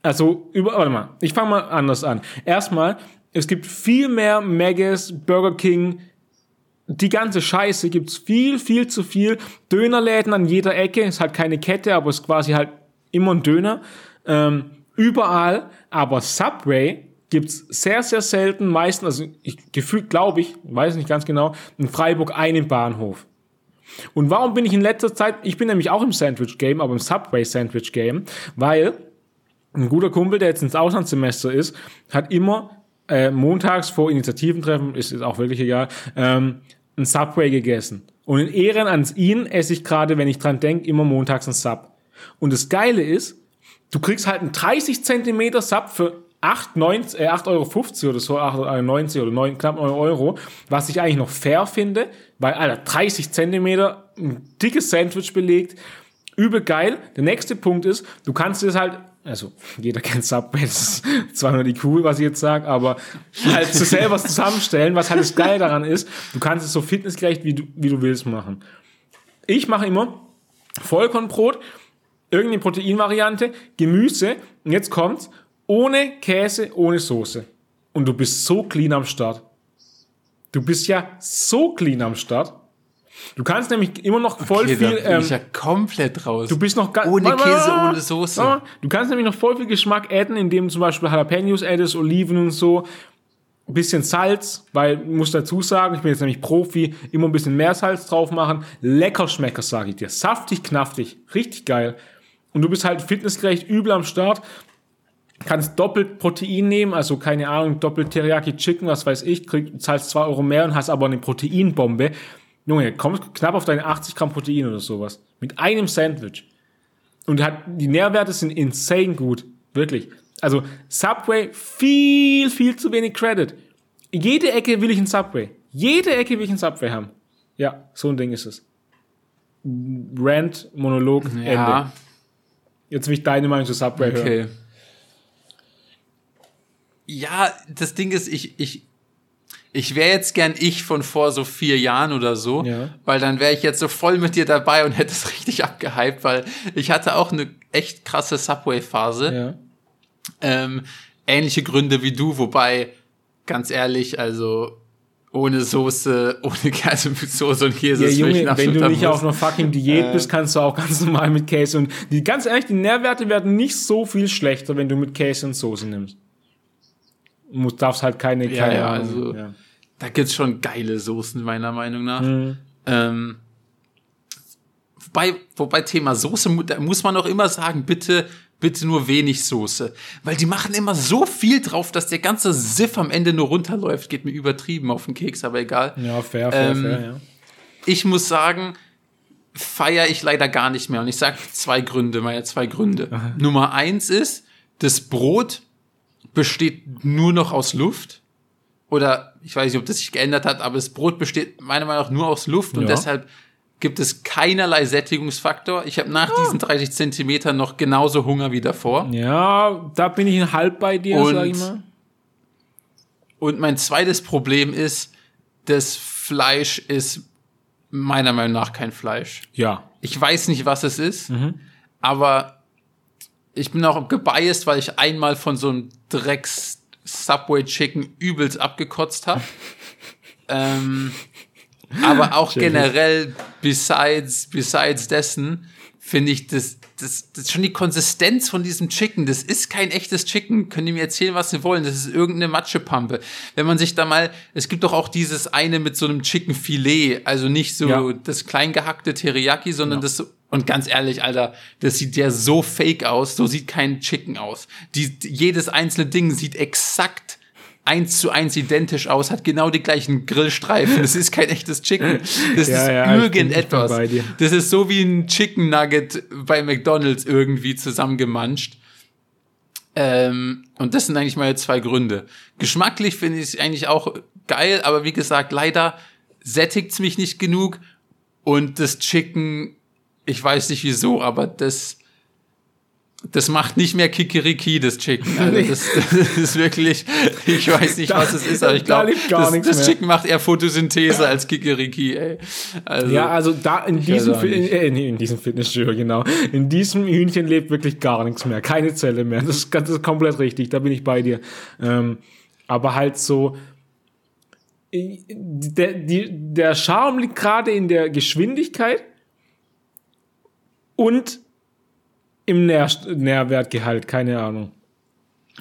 also, über, warte mal, ich fange mal anders an. Erstmal, es gibt viel mehr Maggis, Burger King, die ganze Scheiße gibt's viel, viel zu viel. Dönerläden an jeder Ecke, ist halt keine Kette, aber ist quasi halt immer ein Döner. Ähm, überall, aber Subway gibt's sehr, sehr selten, meistens, also ich gefühlt glaube ich, weiß nicht ganz genau, in Freiburg einen Bahnhof. Und warum bin ich in letzter Zeit, ich bin nämlich auch im Sandwich-Game, aber im Subway-Sandwich-Game, weil ein guter Kumpel, der jetzt ins Auslandssemester ist, hat immer äh, montags vor Initiativentreffen, ist, ist auch wirklich egal, ähm, ein Subway gegessen. Und in Ehren an ihn esse ich gerade, wenn ich dran denke, immer montags ein Sub. Und das Geile ist, du kriegst halt einen 30 Zentimeter Sub für 8, 90, äh, 8,50 Euro oder so, 8,90 oder 9, knapp 9 Euro, was ich eigentlich noch fair finde, weil, Alter, 30 Zentimeter, ein dickes Sandwich belegt, übel geil. Der nächste Punkt ist, du kannst das halt also jeder kennt Subway, das ist zwar nur die Kuh, was ich jetzt sage, aber halt zu selber zusammenstellen, was halt das Geile daran ist, du kannst es so fitnessgerecht, wie du, wie du willst machen. Ich mache immer Vollkornbrot, irgendeine Proteinvariante, Gemüse und jetzt kommt's, ohne Käse, ohne Soße. Und du bist so clean am Start. Du bist ja so clean am Start. Du kannst nämlich immer noch voll Okay, viel. da bin ähm, ich ja komplett raus. Du bist noch ga- Ohne Warte, Käse, warte, warte. ohne Soße. Mal. Du kannst nämlich noch voll viel Geschmack adden, indem du zum Beispiel Jalapenos addest, Oliven und so. Ein bisschen Salz, weil, ich muss dazu sagen, ich bin jetzt nämlich Profi, immer ein bisschen mehr Salz drauf machen. Lecker Schmecker, sage ich dir. Saftig, knaftig. Richtig geil. Und du bist halt fitnessgerecht übel am Start. Kannst doppelt Protein nehmen, also keine Ahnung, doppelt Teriyaki Chicken, was weiß ich, krieg, zahlst zwei Euro mehr und hast aber eine Proteinbombe. Junge, kommst knapp auf deine 80 Gramm Protein oder sowas. Mit einem Sandwich. Und hat, die Nährwerte sind insane gut. Wirklich. Also Subway viel, viel zu wenig Credit. Jede Ecke will ich ein Subway. Jede Ecke will ich ein Subway haben. Ja, so ein Ding ist es. Rant, Monolog, Ende. Jetzt will ich deine Meinung zu Subway hören. okay. Ja, das Ding ist, ich, ich, ich wäre jetzt gern ich von vor so vier Jahren oder so, Ja. weil dann wäre ich jetzt so voll mit dir dabei und hätte es richtig abgehypt, weil ich hatte auch eine echt krasse Subway-Phase. Ja. Ähm, ähnliche Gründe wie du, wobei, ganz ehrlich, also ohne Soße, ohne Käse mit Soße und Käse Ja, Junge, wenn du nicht Muss. auf einer fucking Diät Äh. bist, kannst du auch ganz normal mit Käse und die ganz ehrlich, die Nährwerte werden nicht so viel schlechter, wenn du mit Käse und Soße nimmst. Du musst, darfst halt keine, Ja, keine ja, Ahnung. also- ja. Da gibt's schon geile Soßen, meiner Meinung nach. Mhm. Ähm, wobei, wobei Thema Soße, da muss man auch immer sagen, bitte, bitte nur wenig Soße. Weil die machen immer so viel drauf, dass der ganze Siff am Ende nur runterläuft. Geht mir übertrieben auf den Keks, aber egal. ja, fair, fair, Ähm, fair, ja. Ich muss sagen, feiere ich leider gar nicht mehr. Und ich sage zwei Gründe, meine zwei Gründe. Nummer eins ist, das Brot besteht nur noch aus Luft. Oder ich weiß nicht, ob das sich geändert hat, aber das Brot besteht meiner Meinung nach nur aus Luft und Ja. deshalb gibt es keinerlei Sättigungsfaktor. Ich habe nach diesen 30 Zentimetern noch genauso Hunger wie davor. Ja, da bin ich halb bei dir, Und- sag ich mal. Und mein zweites Problem ist, das Fleisch ist meiner Meinung nach kein Fleisch. Ja. Ich weiß nicht, was es ist, Mhm. aber ich bin auch gebiased, weil ich einmal von so einem Drecks Subway Chicken übelst abgekotzt habe. ähm, aber auch generell, besides, besides dessen, finde ich das, das, das schon die Konsistenz von diesem Chicken. Das ist kein echtes Chicken. Können die mir erzählen, was sie wollen? Das ist irgendeine Matschepampe. Wenn man sich da mal, es gibt doch auch dieses eine mit so einem Chicken Filet, also nicht so Ja. das klein gehackte Teriyaki, sondern Ja. das so, und ganz ehrlich, Alter, das sieht ja so fake aus. So sieht kein Chicken aus. Die, jedes einzelne Ding sieht exakt eins zu eins identisch aus, hat genau die gleichen Grillstreifen. Das ist kein echtes Chicken. Das Ja, ist ja, ich bin- irgendetwas. ich bin bei dir. Das ist so wie ein Chicken Nugget bei McDonald's irgendwie zusammengemanscht. Ähm, und das sind eigentlich meine zwei Gründe. Geschmacklich finde ich es eigentlich auch geil, aber wie gesagt, leider sättigt's mich nicht genug. Und das Chicken, ich weiß nicht wieso, aber das, das macht nicht mehr Kikeriki, das Chicken. Also das, das ist wirklich, ich weiß nicht, Da- was es ist, aber ich da glaube, gar das, das. Chicken macht eher Photosynthese als Kikeriki, ey. Also, Ja, also da in diesem, äh, nee, in diesem Fitnessstudio, genau. In diesem Hühnchen lebt wirklich gar nichts mehr. Keine Zelle mehr. Das ist, das ist komplett richtig. Da bin ich bei dir. Ähm, aber halt so, der, die, der Charme liegt gerade in der Geschwindigkeit und im Nähr, Nährwertgehalt, keine Ahnung.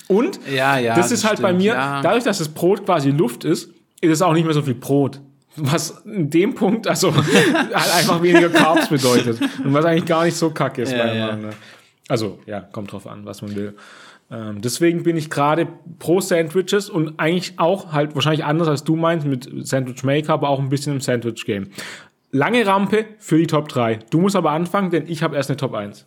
Und ja, ja. das ist halt bei stimmt, mir, ja. dadurch, dass das Brot quasi Luft ist, ist es auch nicht mehr so viel Brot. Was in dem Punkt, also halt einfach weniger Carbs bedeutet. Und was eigentlich gar nicht so kacke ist, Ja, ja. Meinung nach. Also, ja, kommt drauf an, was man will. Ähm, deswegen bin ich gerade pro Sandwiches und eigentlich auch halt wahrscheinlich anders als du meinst mit Sandwich Maker, aber auch ein bisschen im Sandwich Game. Lange Rampe für die Top 3. Du musst aber anfangen, denn ich habe erst eine Top 1.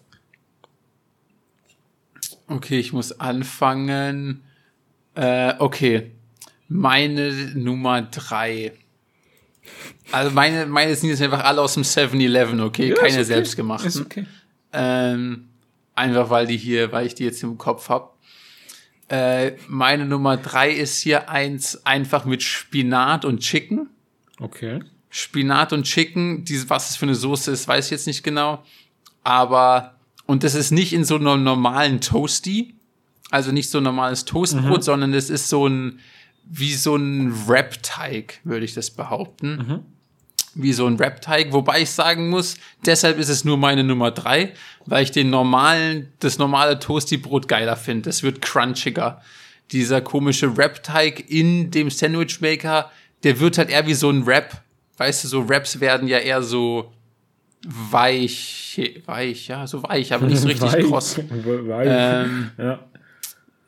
Okay, ich muss anfangen. Äh, okay. Meine Nummer drei. Also meine, meine sind jetzt einfach alle aus dem 7-Eleven, okay? Ja, Keine okay. selbstgemachten. Ist okay. Ähm, Einfach weil die hier, weil ich die jetzt im Kopf hab. Äh, meine Nummer drei ist hier eins einfach mit Spinat und Chicken. Okay. Spinat und Chicken, diese, was es für eine Soße ist, weiß ich jetzt nicht genau. Aber, und das ist nicht in so einem normalen Toasty, also nicht so ein normales Toastbrot, sondern es ist so ein, wie so ein Wrap-Teig, würde ich das behaupten. Wie so ein Wrap-Teig, wobei ich sagen muss, deshalb ist es nur meine Nummer drei, weil ich den normalen, das normale Toasty-Brot geiler finde. Das wird crunchiger. Dieser komische Wrap-Teig in dem Sandwich-Maker, der wird halt eher wie so ein Wrap. Weißt du, so Wraps werden ja eher so weich, weich, ja, so weich, aber nicht so richtig Weich. kross. Weich. Ähm, ja.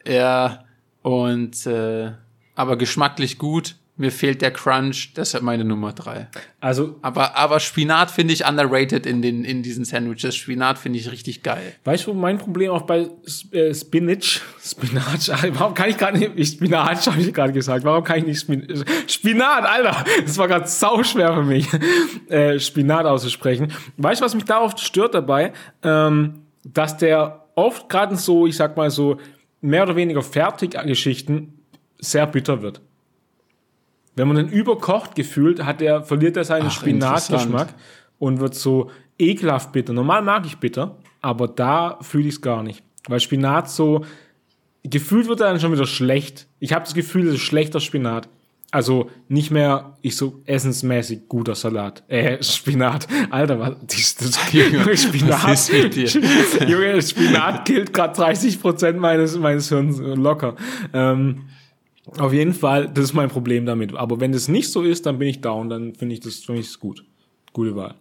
ja, und äh, aber geschmacklich gut. Mir fehlt der Crunch, deshalb meine Nummer drei. Also, Aber, aber Spinat finde ich underrated in, den, in diesen Sandwiches. Spinat finde ich richtig geil. weißt du, mein Problem auch bei äh, Spinach, Spinach, warum kann ich gerade nicht, Spinach habe ich gerade gesagt, warum kann ich nicht Spin Spinat, Alter, das war gerade sauschwer für mich, äh, Spinat auszusprechen. Weißt du, was mich da oft stört dabei? Ähm, dass der oft gerade so, ich sag mal so, mehr oder weniger Fertiggeschichten sehr bitter wird. Wenn man den überkocht gefühlt, hat der, verliert er seinen Ach, Spinatgeschmack und wird so ekelhaft bitter. Normal mag ich bitter, aber da fühle ich es gar nicht. Weil Spinat so, gefühlt wird er dann schon wieder schlecht. Ich habe das Gefühl, es ist schlechter Spinat. Also nicht mehr, ich so essensmäßig guter Salat. Äh, Spinat. Alter, was? Das, das, Junge, Spinat. was ist mit dir? Junge, Spinat killt gerade 30% meines, meines Hirns locker. Ähm, auf jeden Fall, das ist mein Problem damit. Aber wenn das nicht so ist, dann bin ich down, dann finde ich das finde ich das gut. Gute Wahl.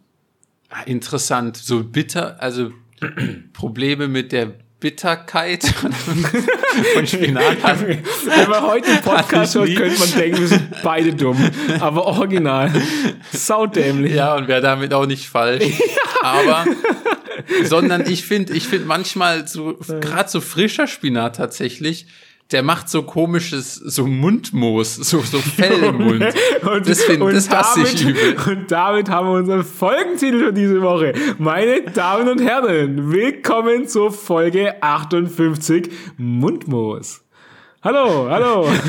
Ah, Interessant. So bitter, also Probleme mit der Bitterkeit von Spinat. Wenn man heute einen Podcast hört, könnte man denken, wir sind beide dumm. Aber original. Saudämlich. Ja, und wäre damit auch nicht falsch. Aber, sondern ich finde, ich finde manchmal so, gerade so frischer Spinat tatsächlich, der macht so komisches, so Mundmoos, so, so Fell im Mund. Und, Das find- und das hasse ich übel. Und damit haben wir unseren Folgentitel für diese Woche. Meine Damen und Herren, willkommen zur Folge 58 Mundmoos. Hallo, hallo.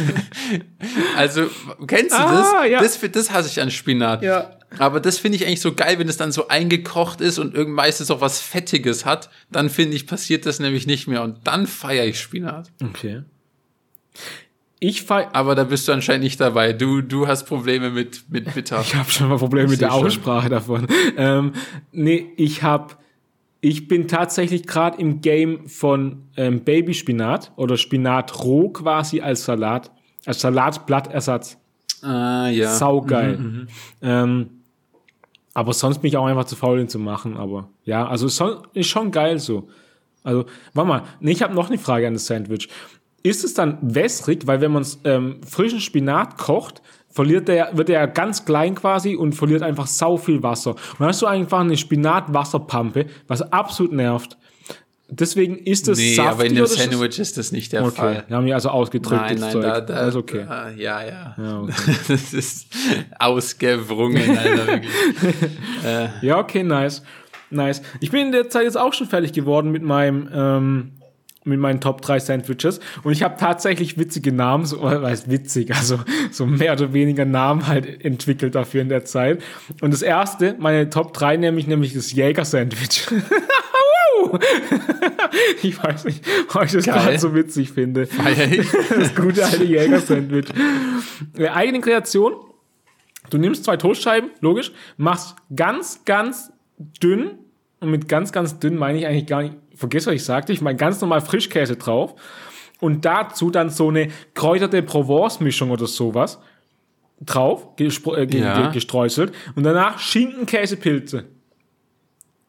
Also, kennst du Ah, das? ja. das? Das hasse ich an Spinat. Ja. Aber das finde ich eigentlich so geil, wenn es dann so eingekocht ist und irgend meistens auch was Fettiges hat. Dann finde ich, passiert das nämlich nicht mehr. Und dann feiere ich Spinat. Okay. Ich feier, Aber da bist du anscheinend nicht dabei. Du, du hast Probleme mit, mit Bitter. Ich habe schon mal Probleme mit der schon. Aussprache davon. Ähm, nee, ich habe, ich bin tatsächlich gerade im Game von ähm, Babyspinat oder Spinat roh quasi als Salat, als Salatblattersatz. Ah, ja. Saugeil. Ähm, aber sonst bin ich auch einfach zu faul, den zu machen. Aber ja, also ist schon, ist schon geil so. Also, warte mal, nee, ich habe noch eine Frage an das Sandwich. Ist es dann wässrig, weil wenn man ähm, frischen Spinat kocht, verliert der, wird er ganz klein quasi und verliert einfach sau viel Wasser. Und dann hast du einfach eine Spinat-Wasserpampe, was absolut nervt. Deswegen ist es Nee, saftig aber in dem ist Sandwich ist das nicht der Okay, Fall. wir haben die also ausgedrückt. Nein, das nein, Zeug. da, da Alles okay. Ah, ja, ja. Ja, okay. Das ist ausgewrungen, Alter, wirklich. Ja, okay, nice. Nice. Ich bin in der Zeit jetzt auch schon fertig geworden mit meinem ähm, mit meinen Top 3 Sandwiches und ich habe tatsächlich witzige Namen, so was heißt witzig, also so mehr oder weniger Namen halt entwickelt dafür in der Zeit. Und das erste, meine Top 3 nämlich nämlich das Jäger Sandwich. ich weiß nicht, ob ich das gerade so witzig finde. Ich. Das gute alte Jäger-Sandwich. Äh, Eigene Kreation. Du nimmst zwei Toastscheiben, logisch, machst ganz, ganz dünn, und mit ganz, ganz dünn meine ich eigentlich gar nicht, vergiss, was ich sagte, ich meine ganz normal Frischkäse drauf und dazu dann so eine kräuterte Provence-Mischung oder sowas drauf, äh, Ja. ge gestreuselt und danach Schinken, Käse, Pilze.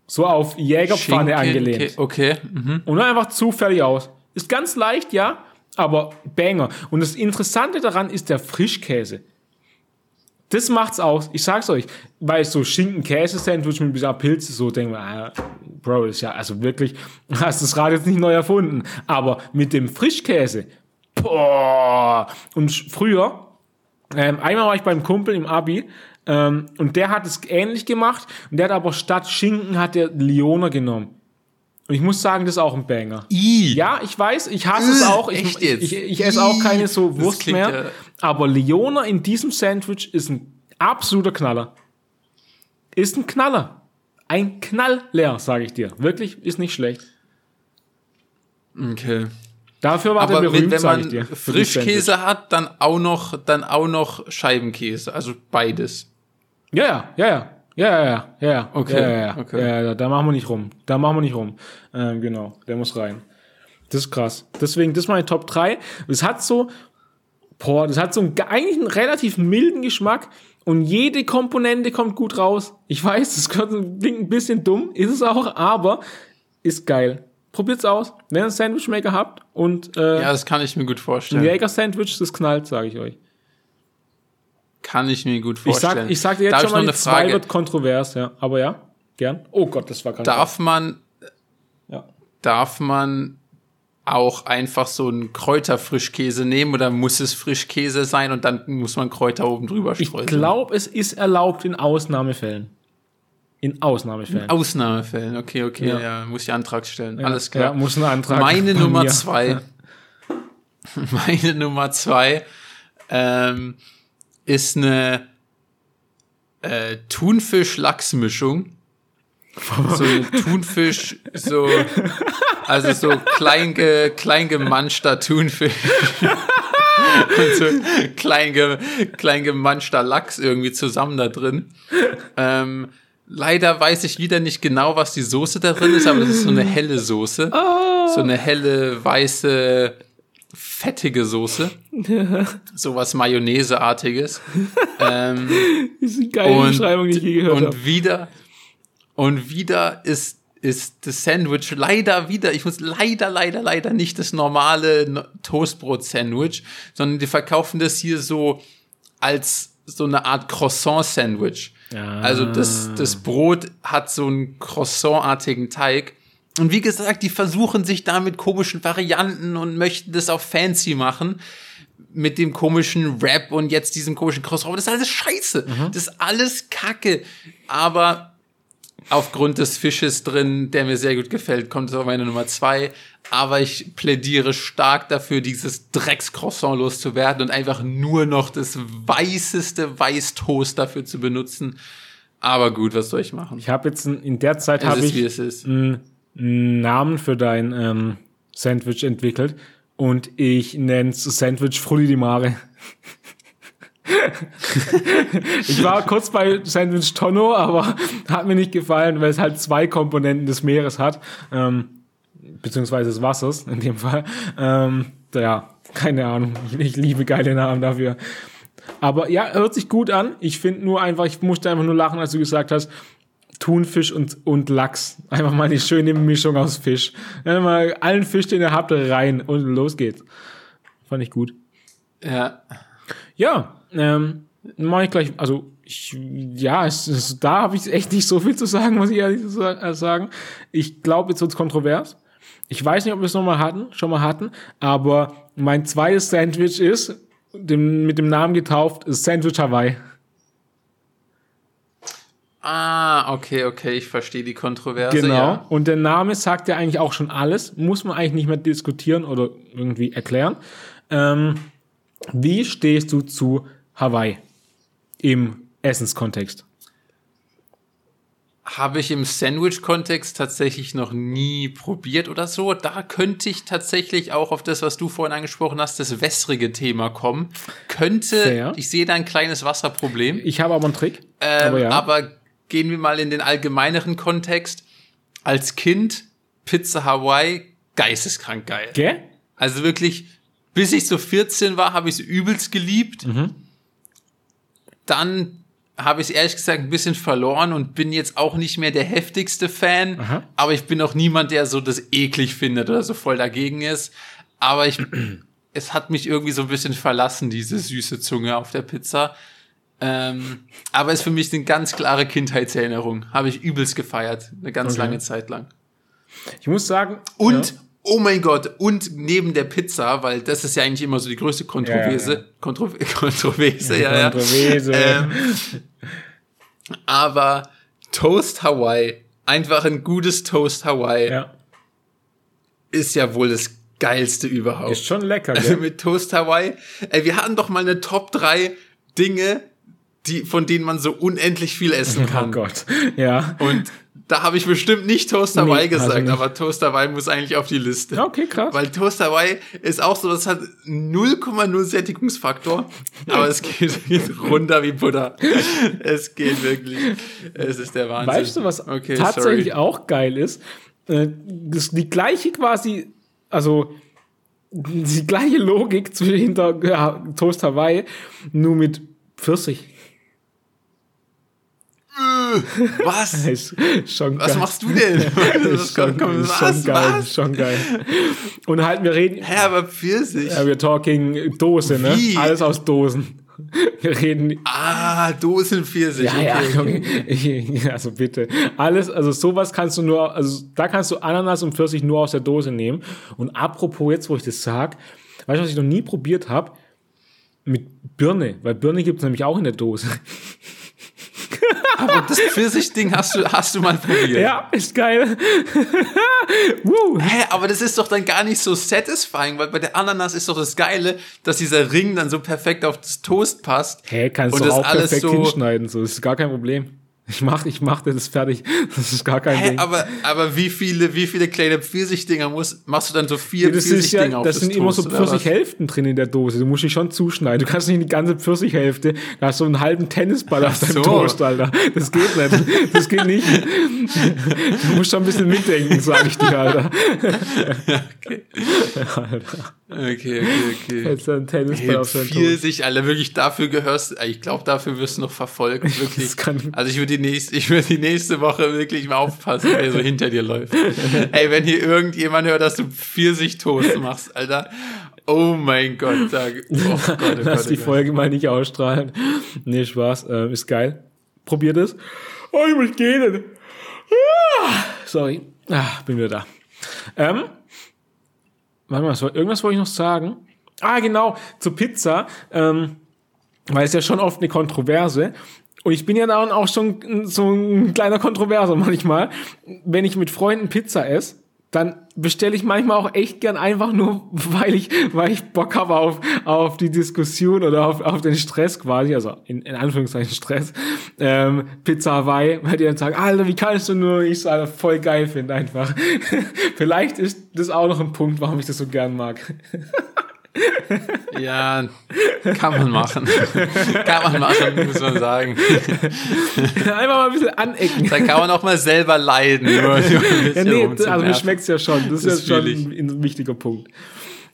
So auf Jägerpfanne Schinken, angelehnt. Okay. okay. Mhm. Und dann einfach zufällig aus. Ist ganz leicht, ja, aber Banger. Und das Interessante daran ist der Frischkäse. Das macht's aus. Ich sag's euch, weil so Schinken-Käse-Sandwich mit ein bisschen Pilze so denken wir, ah, Bro, ist ja also wirklich, hast das Rad jetzt nicht neu erfunden. Aber mit dem Frischkäse, boah. Und früher, ähm, einmal war ich beim Kumpel im Abi ähm, und der hat es ähnlich gemacht und der hat aber statt Schinken hat der Lioner genommen. Und ich muss sagen, das ist auch ein Banger. I. Ja, ich weiß, ich hasse es auch. Ich, Echt jetzt? ich, ich, ich esse auch keine so Wurst mehr. ja- Aber Leona in diesem Sandwich ist ein absoluter Knaller. Ist ein Knaller. Ein Knallleer, sage ich dir. Wirklich, ist nicht schlecht. Okay. Dafür war Aber der berühmt, wenn man dir. Frischkäse hat, dann auch noch, dann auch noch Scheibenkäse. Also beides. Ja, ja, ja, ja. Ja, ja, ja, ja, ja. Okay, Ja, ja, ja. okay. ja, ja, da machen wir nicht rum. Da machen wir nicht rum. Ähm, genau, der muss rein. Das ist krass. Deswegen, das ist meine Top 3. Es hat so, boah, das hat so einen, eigentlich einen relativ milden Geschmack und jede Komponente kommt gut raus. Ich weiß, das klingt ein bisschen dumm, ist es auch, aber ist geil. Probiert's aus, wenn ihr einen Sandwichmaker habt und äh, Ja, das kann ich mir gut ein vorstellen. Jäger-Sandwich, das knallt, sage ich euch. Kann ich mir gut Ich vorstellen. sag, ich sag dir jetzt Darf schon ich mal, eine 2 Frage? wird kontrovers, ja. Aber ja, gern. Oh Gott, das war ganz Darf man, Ja. darf man auch einfach so einen Kräuterfrischkäse nehmen oder muss es Frischkäse sein und dann muss man Kräuter oben drüber Ich streuen? glaube, es ist erlaubt in Ausnahmefällen. In Ausnahmefällen. Ausnahmefällen, okay, okay, Ja. ja, muss ich Antrag stellen. Ja, Alles klar. Ja, muss ein Antrag. Meine Nummer mir. zwei. Meine Nummer zwei ähm, ist eine äh, Thunfisch-Lachs-Mischung. So eine Thunfisch, so, also so klein, ge, klein gemanschter Thunfisch. Und so klein, ge, klein gemanschter Lachs irgendwie zusammen da drin. Ähm, leider weiß ich wieder nicht genau, was die Soße da drin ist, aber das ist so eine helle Soße. So eine helle, weiße, fettige Soße. Sowas Mayonnaise-artiges. ähm, Das ist eine geile Beschreibung, die ich je gehört habe. und wieder, und wieder ist, ist das Sandwich leider wieder, ich muss leider, leider, leider nicht das normale No- Toastbrot-Sandwich, sondern die verkaufen das hier so als so eine Art Croissant-Sandwich. Ah. Also das, das Brot hat so einen Croissant-artigen Teig. Und wie gesagt, die versuchen sich da mit komischen Varianten und möchten das auch fancy machen. Mit dem komischen Rap und jetzt diesem komischen Croissant. Das ist alles scheiße. Mhm. Das ist alles Kacke. Aber aufgrund des Fisches drin, der mir sehr gut gefällt, kommt es auf meine Nummer zwei. Aber ich plädiere stark dafür, dieses Dreckscroissant loszuwerden und einfach nur noch das weißeste Weißtoast dafür zu benutzen. Aber gut, was soll ich machen? Ich habe jetzt in der Zeit habe ich einen Namen für dein ähm, Sandwich entwickelt und ich nenne es Sandwich Frulli di Mare. ich war kurz bei Sandwich Tonno, aber hat mir nicht gefallen, weil es halt zwei Komponenten des Meeres hat, ähm, beziehungsweise des Wassers in dem Fall. Ähm, ja, keine Ahnung. Ich, liebe geile Namen dafür. Aber ja, hört sich gut an. Ich finde nur einfach, ich musste einfach nur lachen, als du gesagt hast, Thunfisch und, und Lachs. Einfach mal eine schöne Mischung aus Fisch. Einfach mal allen Fisch, den ihr habt, rein und los geht's. Fand ich gut. Ja. Ja, ähm, mach ich gleich, also ich, ja, es, es, da habe ich echt nicht so viel zu sagen, muss ich ehrlich äh, sagen. Ich glaube, jetzt wird's kontrovers. Ich weiß nicht, ob wir es noch mal hatten, schon mal hatten, aber mein zweites Sandwich ist, dem, mit dem Namen getauft, ist Sandwich Hawaii. Ah, okay, okay, ich verstehe die Kontroverse. Genau. Ja. Und der Name sagt ja eigentlich auch schon alles. Muss man eigentlich nicht mehr diskutieren oder irgendwie erklären. Ähm, wie stehst du zu Hawaii im Essenskontext? Habe ich im Sandwich-Kontext tatsächlich noch nie probiert oder so. Da könnte ich tatsächlich auch auf das, was du vorhin angesprochen hast, das wässrige Thema kommen. Könnte, Fair. ich sehe da ein kleines Wasserproblem. Ich habe aber einen Trick. Ähm, aber ja. aber gehen wir mal in den allgemeineren Kontext. Als Kind Pizza Hawaii, geisteskrank geil. Gell? Also wirklich, bis ich so 14 war, habe ich es übelst geliebt. Mhm. Dann habe ich es ehrlich gesagt ein bisschen verloren und bin jetzt auch nicht mehr der heftigste Fan. Aha. Aber ich bin auch niemand, der so das eklig findet oder so voll dagegen ist. Aber ich, es hat mich irgendwie so ein bisschen verlassen, diese süße Zunge auf der Pizza. Ähm, aber ist für mich eine ganz klare Kindheitserinnerung. Habe ich übelst gefeiert. Eine ganz Okay. lange Zeit lang. Ich muss sagen. Und, ja, oh mein Gott, und neben der Pizza, weil das ist ja eigentlich immer so die größte Kontroverse, Ja, ja, Kontro Kontroverse, ja, ja. Kontroverse. Ähm, aber Toast Hawaii, einfach ein gutes Toast Hawaii, ja. ist ja wohl das geilste überhaupt. Ist schon lecker, Also gell? mit Toast Hawaii. Ey, wir hatten doch mal eine Top 3 Dinge, die, von denen man so unendlich viel essen oh kann. Gott. Ja. Und da habe ich bestimmt nicht Toast Hawaii Nee, du gesagt, aber Toast Hawaii muss eigentlich auf die Liste. Okay, krass. Weil Toast Hawaii ist auch so, das hat 0,0 Sättigungsfaktor, aber es geht runter wie Butter. Es geht wirklich. Es ist der Wahnsinn. Weißt du, was Okay, tatsächlich sorry. auch geil ist? Äh, Das ist die gleiche quasi, also die gleiche Logik hinter ja, Toast Hawaii, nur mit Pfirsich. Was? Ist schon Was geil. machst du denn? ist schon, Komm, ist was? schon geil, Was? schon geil. Und halt, wir reden, Hä, aber Pfirsich? ja, wir talking Dose, ne? Wie? Alles aus Dosen. Wir reden, Ah, Dosenpfirsich. ja, ja, okay, okay. Junge, also bitte. Alles, also sowas kannst du nur, also da kannst du Ananas und Pfirsich nur aus der Dose nehmen. Und apropos jetzt, wo ich das sag, weißt du, was ich noch nie probiert habe? Mit Birne, weil Birne gibt's nämlich auch in der Dose. Aber das Pfirsich-Ding hast du, hast du mal probiert. Ja, ist geil. Woo. Hä, aber das ist doch dann gar nicht so satisfying, weil bei der Ananas ist doch das Geile, dass dieser Ring dann so perfekt auf das Toast passt. Hä, kannst du das auch alles perfekt so- hinschneiden, so, das ist gar kein Problem. Ich mach, ich mach das fertig. Das ist gar kein Hä, Ding. aber, aber wie viele, wie viele kleine Pfirsichdinger muss, machst du dann so vier das ist Pfirsichdinger ja, auf das das sind immer so? Pfirsichhälften drin in der Dose. Du musst dich schon zuschneiden. Du kannst nicht die ganze Pfirsichhälfte, da hast du einen halben Tennisball auf deinem so. Toast, Alter. Das geht nicht. Das geht nicht. Du musst schon ein bisschen mitdenken, sag ich dir, Alter. Okay, okay, okay. Jetzt ein Tennisball auf deinem Toast. Pfirsich, Alter, wirklich dafür gehörst, ich glaube, dafür wirst du noch verfolgt, wirklich. Das kann- also ich würde die nächste, ich würde die nächste Woche wirklich mal aufpassen, wer so hinter dir läuft. Ey, wenn hier irgendjemand hört, dass du Pfirsich-Toast machst, Alter. Oh mein Gott, da, oh Gott, oh Gott, Lass oh die Gott. Folge mal nicht ausstrahlen. Nee, Spaß. Äh, ist geil. Probiert es. Oh, ich muss gehen. Ah, sorry. Ah, bin wieder da. Ähm, warte mal, irgendwas wollte ich noch sagen. Ah, genau, zur Pizza. Ähm, weil es ja schon oft eine Kontroverse. Und ich bin ja dann auch schon so ein kleiner Kontroverser manchmal. Wenn ich mit Freunden Pizza esse, dann bestelle ich manchmal auch echt gern einfach nur, weil ich, weil ich Bock habe auf, auf die Diskussion oder auf, auf den Stress quasi, also in, in Anführungszeichen Stress, ähm, Pizza Hawaii, weil die dann sagen, Alter, wie kannst du nur, ich so, voll geil finde einfach. Vielleicht ist das auch noch ein Punkt, warum ich das so gern mag. Ja, kann man machen. kann man machen, muss man sagen. Einfach mal ein bisschen anecken. Da kann man auch mal selber leiden. Nur, nur Ja, nee, also mir schmeckt's ja schon. Das, Das ist ja schon fühl ich. ein, wichtiger Punkt.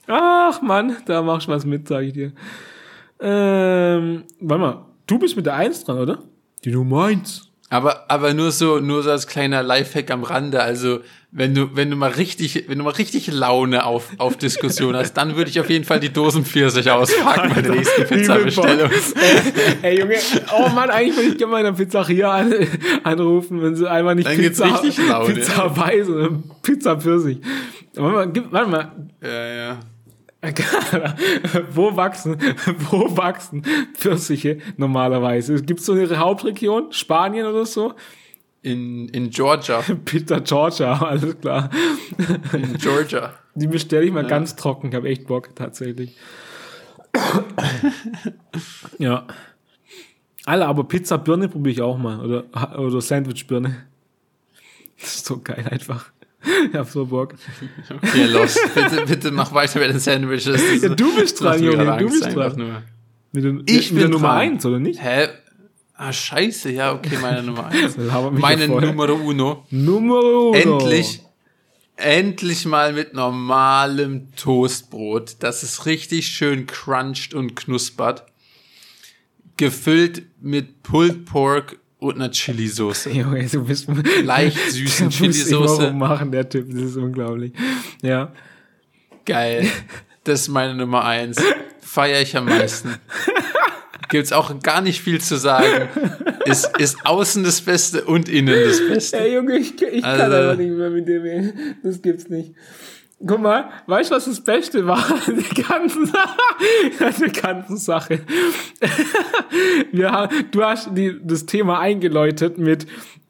Ach Mann, da machst du was mit, sag ich dir. Ähm, warte mal, du bist mit der Eins dran, oder? Die Nummer eins. Aber, aber nur so, nur so als kleiner Lifehack am Rande. Also, wenn du, wenn du mal richtig, wenn du mal richtig Laune auf, auf Diskussion hast, dann würde ich auf jeden Fall die Dosen Pfirsich auspacken bei der nächsten Pizza-Bestellung. Ey Junge, oh Mann, eigentlich würde ich gerne mal in der Pizzeria an, anrufen, wenn sie einmal nicht Dann Pizza, richtig Laune. Pizza Hawaii, sondern Pizza Pfirsich. Warte mal, gib, warte mal, Ja, ja. wo wachsen, wo wachsen Pfirsiche normalerweise? Gibt es so eine Hauptregion? Spanien oder so? In, in Georgia. Peter Georgia, alles klar. In Georgia. Die bestelle ich mal ganz trocken. Ich habe echt Bock, tatsächlich. ja. Alle, aber Pizza Birne probiere ich auch mal. Oder, oder Sandwich Birne. Das ist so geil einfach. Ich hab so Bock. Okay, los. Bitte, bitte mach weiter mit den Sandwiches. Ja, du bist dran, Junge. Du bist dran. Nur. Mit, den, Ich mit der bin Nummer dran. eins oder nicht? Hä? Ah, scheiße. Ja, okay, meine Nummer eins. Meine. Numero uno. Nummer uno. Endlich, endlich mal mit normalem Toastbrot, das ist richtig schön cruncht und knuspert. Gefüllt mit Pulled Pork und einer Chili-Soße. Junge, du bist Leicht süßen Chili-Soße. machen, der Typ. Das ist unglaublich. Ja. Geil. Das ist meine Nummer eins. Feier ich am meisten. Gibt's auch gar nicht viel zu sagen. Ist, ist außen das Beste und innen das Beste. Ey, Junge, ich, ich kann Also- einfach nicht mehr mit dem reden. Das gibt's nicht. Guck mal, weißt du, was das Beste war? Die ganzen, die ganzen Sache. Wir haben, du hast die, das Thema eingeläutet mit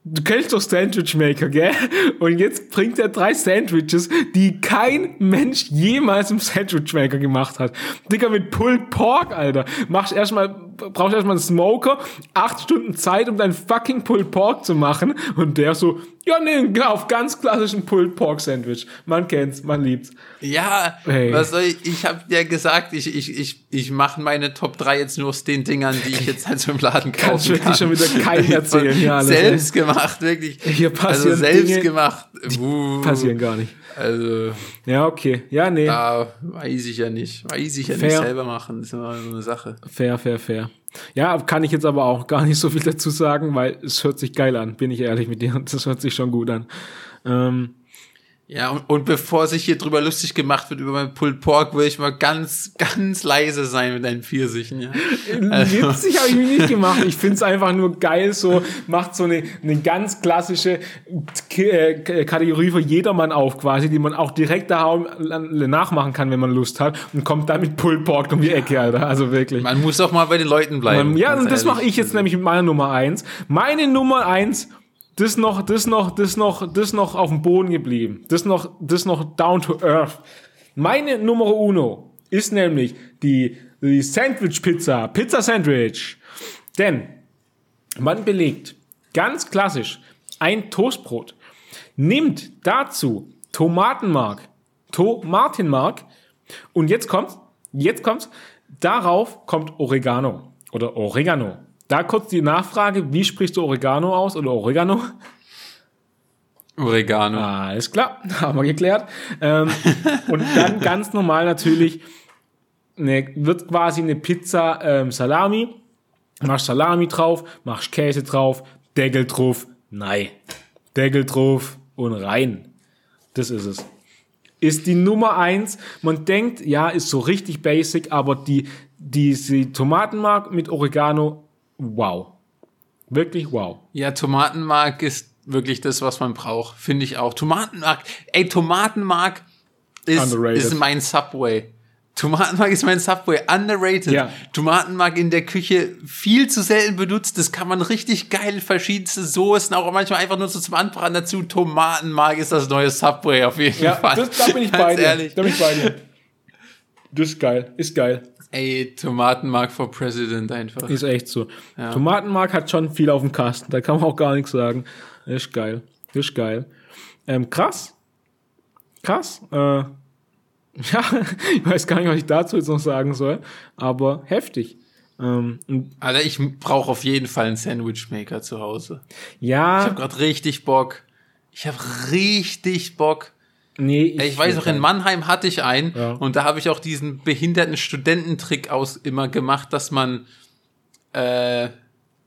du kennst doch Sandwich Maker, gell? Und jetzt bringt er drei Sandwiches, die kein Mensch jemals im Sandwich Maker gemacht hat. Digga, mit Pulled Pork, Alter. Machst erstmal, brauchst erstmal einen Smoker, acht Stunden Zeit, um dein fucking Pulled Pork zu machen. Und der so, ja, nee, auf ganz klassischen Pulled Pork Sandwich. Man kennt's, man liebt's. Ja, Hey. was soll ich, ich habe ja gesagt, ich, ich, ich, ich mache meine Top 3 jetzt nur aus den Dingern, die ich jetzt halt so im Laden kaufen Kannst wirklich kann. schon wieder keinen erzählen, hier alles, Selbst gemacht, wirklich. Hier passieren also selbst Dinge, gemacht. Uh, Passieren gar nicht. Also, Ja, okay. Ja, nee. da weiß ich ja nicht. Weiß ich ja Fair. nicht selber machen. Das ist immer so eine Sache. Fair, fair, fair. Ja, kann ich jetzt aber auch gar nicht so viel dazu sagen, weil es hört sich geil an, bin ich ehrlich mit dir. Das hört sich schon gut an. Ähm, Ja, und, und bevor sich hier drüber lustig gemacht wird über mein Pulled Pork, will ich mal ganz, ganz leise sein mit deinen Pfirsichen, ja. Also- Witzig habe ich mich nicht gemacht. Ich finde es einfach nur geil, so macht so eine, eine ganz klassische K äh, Kategorie für jedermann auf, quasi, die man auch direkt daheim nachmachen kann, wenn man Lust hat, und kommt dann mit Pulled Pork um die Ecke, Alter. Also wirklich. Man muss doch mal bei den Leuten bleiben. Ähm, ja, und das mache ich jetzt nämlich mit meiner Nummer eins. Meine Nummer eins, das noch, das noch, das noch, das noch auf dem Boden geblieben. Das noch, das noch down to earth. Meine Nummer uno ist nämlich die, die Sandwich Pizza, Pizza Sandwich. Denn man belegt ganz klassisch ein Toastbrot, nimmt dazu Tomatenmark, Tomatenmark und jetzt kommt's, jetzt kommt's, darauf kommt Oregano oder Oregano. Da kurz die Nachfrage, wie sprichst du Oregano aus oder Oregano? Oregano. Ist klar, haben wir geklärt. Ähm, und dann ganz normal natürlich eine, wird quasi eine Pizza ähm, Salami. Machst Salami drauf, machst Käse drauf, Deckel drauf, nein. Deckel drauf und rein. Das ist es. Ist die Nummer eins. Man denkt, ja, ist so richtig basic, aber die, diese Tomatenmark mit Oregano, wow. Wirklich wow. Ja, Tomatenmark ist wirklich das, was man braucht. Finde ich auch. Tomatenmark, ey, Tomatenmark ist, Underrated. ist mein Subway. Tomatenmark ist mein Subway. Underrated. Ja. Tomatenmark in der Küche viel zu selten benutzt. Das kann man richtig geil, verschiedenste Soßen, auch manchmal einfach nur so zum Anbraten dazu. Tomatenmark ist das neue Subway auf jeden Ja, Fall. das, da bin ich Ganz bei dir. ehrlich. Da bin ich bei dir. Das ist geil, ist geil. Ey, Tomatenmark for President einfach. Ist echt so. Tomatenmark hat schon viel auf dem Kasten, da kann man auch gar nichts sagen. Ist geil, ist geil. Ähm, krass. Krass. Äh, ja, ich weiß gar nicht, was ich dazu jetzt noch sagen soll, aber heftig. Ähm, Alter, ich brauche auf jeden Fall einen Sandwichmaker zu Hause. Ich ja, habe gerade richtig Bock. Ich habe richtig Bock. Nee, Ey, Ich weiß noch, in Mannheim hatte ich einen Ja. und da habe ich auch diesen behinderten Studententrick aus immer gemacht, dass man äh,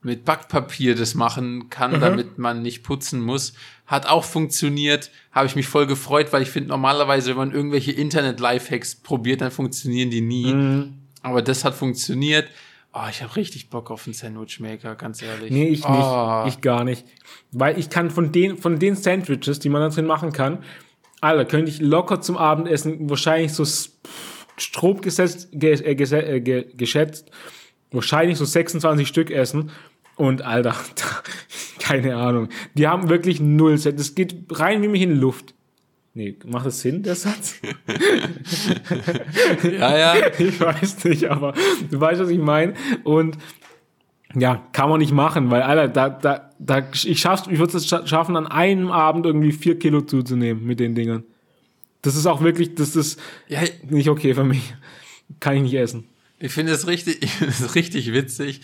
mit Backpapier das machen kann, Mhm. damit man nicht putzen muss. Hat auch funktioniert, habe ich mich voll gefreut, weil ich finde normalerweise, wenn man irgendwelche Internet-Lifehacks probiert, dann funktionieren die nie. Mhm. Aber das hat funktioniert. Oh, ich habe richtig Bock auf einen Sandwichmaker, ganz ehrlich. Nee, ich oh. nicht. Ich gar nicht. Weil ich kann von den, von den Sandwiches, die man da drin machen kann, Alter, könnte ich locker zum Abendessen wahrscheinlich so Strob gesetzt, ge, äh, gese- äh, ge, geschätzt, wahrscheinlich so 26 Stück essen. Und Alter, keine Ahnung. Die haben wirklich null Set. Das geht rein wie mich in Luft. Nee, macht das Sinn, der Satz? Ja, ja. ich weiß nicht, aber du weißt, was ich meine. Und ja, kann man nicht machen, weil, Alter, da, da, da, ich schaff's, ich würde es scha- schaffen, an einem Abend irgendwie vier Kilo zuzunehmen mit den Dingern. Das ist auch wirklich, das ist ja nicht okay für mich. Kann ich nicht essen. Ich finde es richtig, ich finde es richtig witzig,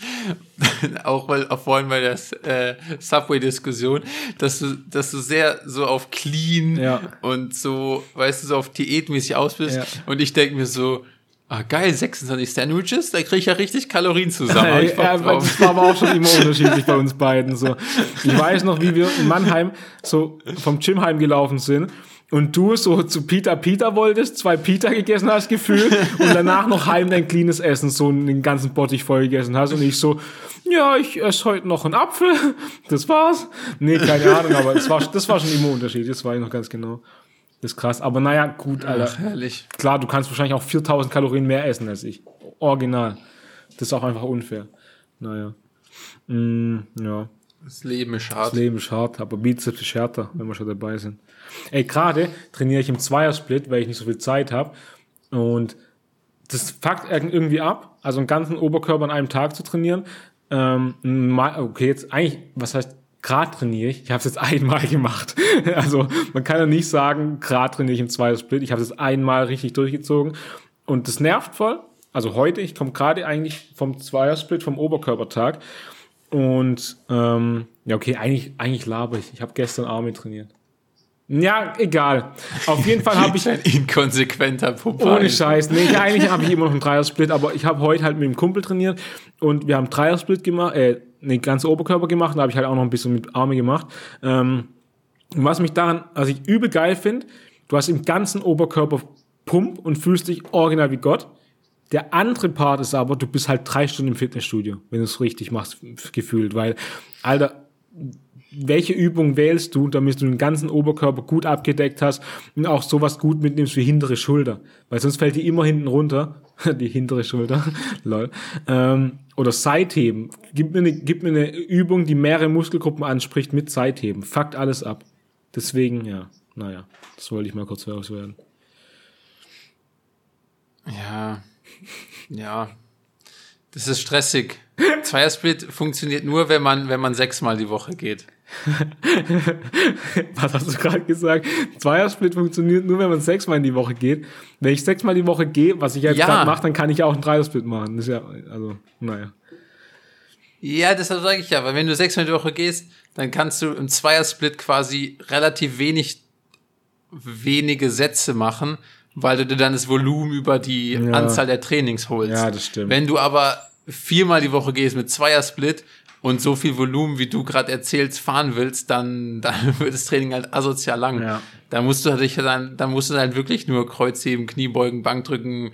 auch weil auch vorhin bei der äh, Subway-Diskussion, dass du, dass du sehr so auf clean Ja. und so, weißt du, so auf diätmäßig aus bist. Ja. Und ich denke mir so, ah geil, 26 Sandwiches, da kriege ich ja richtig Kalorien zusammen. Ich ja, das war aber auch schon immer unterschiedlich bei uns beiden. So. Ich weiß noch, wie wir in Mannheim so vom Gym heimgelaufen sind und du so zu Peter Peter wolltest, zwei Peter gegessen hast, gefühlt, und danach noch heim dein cleanes Essen, so den ganzen Bottich voll gegessen hast und ich so, ja, ich esse heute noch einen Apfel, das war's. Nee, keine Ahnung, aber das war, das war schon immer Unterschied, das weiß ich noch ganz genau. Das ist krass, aber naja, gut, Alter. Ach, herrlich. Klar, du kannst wahrscheinlich auch 4000 Kalorien mehr essen als ich. Original. Das ist auch einfach unfair. Naja. Mm, ja. Das Leben ist hart. Das Leben ist hart, aber Bizeps ist härter, wenn wir schon dabei sind. Ey, gerade trainiere ich im Zweiersplit, weil ich nicht so viel Zeit habe. Und das fuckt irgendwie ab, also einen ganzen Oberkörper an einem Tag zu trainieren. Ähm, okay, jetzt eigentlich, was heißt gerade trainiere ich? Ich habe es jetzt einmal gemacht. also man kann ja nicht sagen, gerade trainiere ich im Zweiersplit. Ich habe es einmal richtig durchgezogen. Und das nervt voll. Also heute, ich komme gerade eigentlich vom Zweiersplit, vom Oberkörpertag. Und ähm, ja, okay, eigentlich, eigentlich laber ich. Ich habe gestern Arme trainiert. Ja, egal. Auf jeden Fall habe ich. Ein inkonsequenter Pumper. Ohne Scheiß. Nee, eigentlich habe ich immer noch einen Dreiersplit, aber ich habe heute halt mit dem Kumpel trainiert und wir haben Dreiersplit gemacht, äh, den ganzen Oberkörper gemacht, da habe ich halt auch noch ein bisschen mit Arme gemacht. Ähm, was mich daran, also ich übel geil finde, du hast im ganzen Oberkörper Pump und fühlst dich original wie Gott. Der andere Part ist aber, du bist halt drei Stunden im Fitnessstudio, wenn du es richtig machst, gefühlt, weil, Alter, welche Übung wählst du, damit du den ganzen Oberkörper gut abgedeckt hast und auch sowas gut mitnimmst wie hintere Schulter, weil sonst fällt die immer hinten runter, die hintere Schulter, lol, ähm, oder Seitheben. Gib mir, eine, gib mir eine Übung, die mehrere Muskelgruppen anspricht mit Seitheben. Fuckt alles ab. Deswegen, ja, naja, das wollte ich mal kurz loswerden. Ja, ja. Das ist stressig. Zweiersplit funktioniert nur, wenn man, wenn man sechsmal die Woche geht. Was hast du gerade gesagt? Zweiersplit funktioniert nur, wenn man sechsmal in die Woche geht. Wenn ich sechsmal die Woche gehe, was ich jetzt ja. gerade mache, dann kann ich auch einen Dreiersplit machen. Das ist ja, also, naja. Ja, deshalb sage ich ja, weil wenn du sechsmal die Woche gehst, dann kannst du im Zweiersplit quasi relativ wenig, wenige Sätze machen, weil du dir dann das Volumen über die ja. Anzahl der Trainings holst. Ja, das stimmt. Wenn du aber viermal die Woche gehst mit Zweiersplit und so viel Volumen, wie du gerade erzählst, fahren willst, dann, dann wird das Training halt asozial lang. Ja. Da musst du dich dann, da musst du dann wirklich nur Kreuzheben, Kniebeugen, Bankdrücken,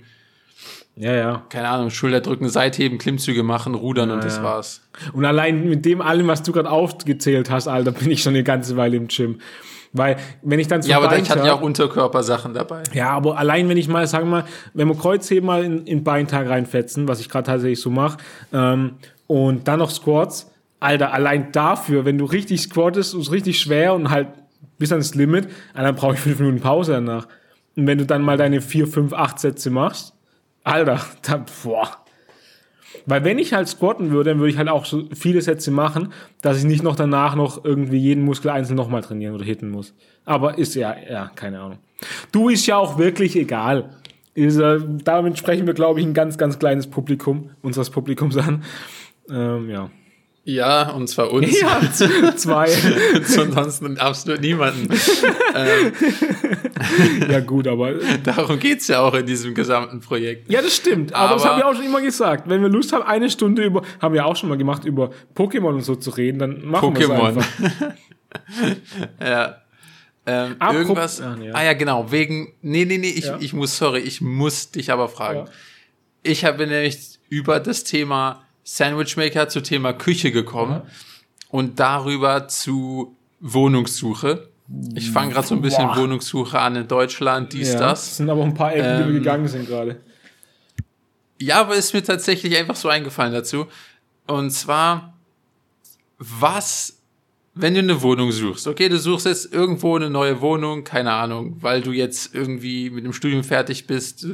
ja, ja. Keine Ahnung, Schulterdrücken, Seitheben, Klimmzüge machen, rudern ja, und das ja. war's. Und allein mit dem allem, was du gerade aufgezählt hast, Alter, bin ich schon eine ganze Weile im Gym. Weil, wenn ich dann so Ja, aber ich hatte ja auch Unterkörpersachen dabei. Ja, aber allein, wenn ich mal, sagen wir mal, wenn wir Kreuzheben mal in, in Beintag reinfetzen, was ich gerade tatsächlich so mache, ähm, und dann noch Squats, Alter, allein dafür, wenn du richtig squattest und richtig schwer und halt bis ans Limit, dann brauche ich fünf Minuten Pause danach. Und wenn du dann mal deine vier, fünf, acht Sätze machst, Alter, da, boah, weil wenn ich halt squatten würde, dann würde ich halt auch so viele Sätze machen, dass ich nicht noch danach noch irgendwie jeden Muskel einzeln nochmal trainieren oder hitten muss. Aber ist ja, ja, keine Ahnung. Du ist ja auch wirklich egal. Ist, äh, damit sprechen wir, glaube ich, ein ganz, ganz kleines Publikum, unseres Publikums an. Ähm, ja. Ja, und zwar uns. Ja, zwei. Ansonsten absolut niemanden. ähm, ja, gut, aber. Darum geht's ja auch in diesem gesamten Projekt. Ja, das stimmt. Aber, aber das haben wir auch schon immer gesagt. Wenn wir Lust haben, eine Stunde über, haben wir auch schon mal gemacht, über Pokémon und so zu reden, dann machen wir es einfach. ja. Ähm, irgendwas. Ah, ja. ah ja, genau. Wegen. Nee, nee, nee, ich, ja. ich muss, sorry, ich muss dich aber fragen. Ja. Ich habe nämlich über das Thema Sandwichmaker zu Thema Küche gekommen ja. und darüber zu Wohnungssuche. Ich fange gerade so ein bisschen Boah. Wohnungssuche an in Deutschland, dies, ja, das. Es sind aber ein paar Ecken, ähm, die wir ähm, gegangen sind gerade. Ja, aber ist mir tatsächlich einfach so eingefallen dazu. Und zwar, was, wenn du eine Wohnung suchst, okay, du suchst jetzt irgendwo eine neue Wohnung, keine Ahnung, weil du jetzt irgendwie mit dem Studium fertig bist,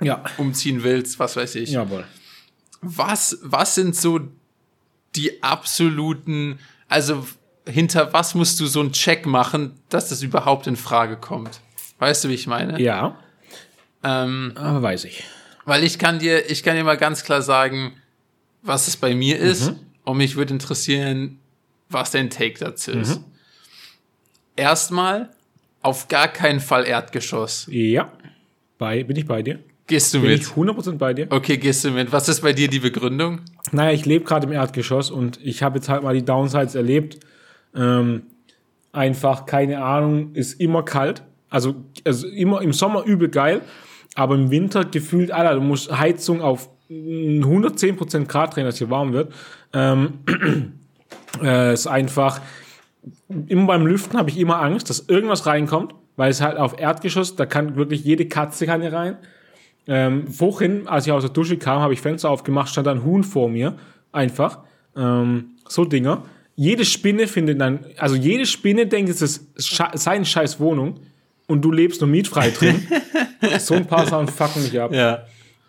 ja. umziehen willst, was weiß ich. Jawohl was, was sind so die absoluten, also hinter was musst du so einen Check machen, dass das überhaupt in Frage kommt? Weißt du, wie ich meine? Ja. Ähm, Aber weiß ich. Weil ich kann dir, ich kann dir mal ganz klar sagen, was es bei mir ist. Mhm. Und mich würde interessieren, was dein Take dazu ist. Mhm. Erstmal, auf gar keinen Fall Erdgeschoss. Ja. Bei, bin ich bei dir? Gehst du Bin mit? Ich 100% bei dir. Okay, gehst du mit. Was ist bei dir die Begründung? Naja, ich lebe gerade im Erdgeschoss und ich habe jetzt halt mal die Downsides erlebt. Ähm, einfach, keine Ahnung, ist immer kalt. Also, also immer im Sommer übel geil, aber im Winter gefühlt, Alter, du musst Heizung auf 110% Grad drehen, dass hier warm wird. Ähm, äh, ist einfach, immer beim Lüften habe ich immer Angst, dass irgendwas reinkommt, weil es halt auf Erdgeschoss, da kann wirklich jede Katze kann hier rein. Ähm, vorhin, als ich aus der Dusche kam, habe ich Fenster aufgemacht, stand ein Huhn vor mir. Einfach. Ähm, so Dinger. jede Spinne findet dann, also jede Spinne denkt, es ist sche seine scheiß Wohnung und du lebst nur mietfrei drin. so ein paar Sachen fucken mich ab. Ja.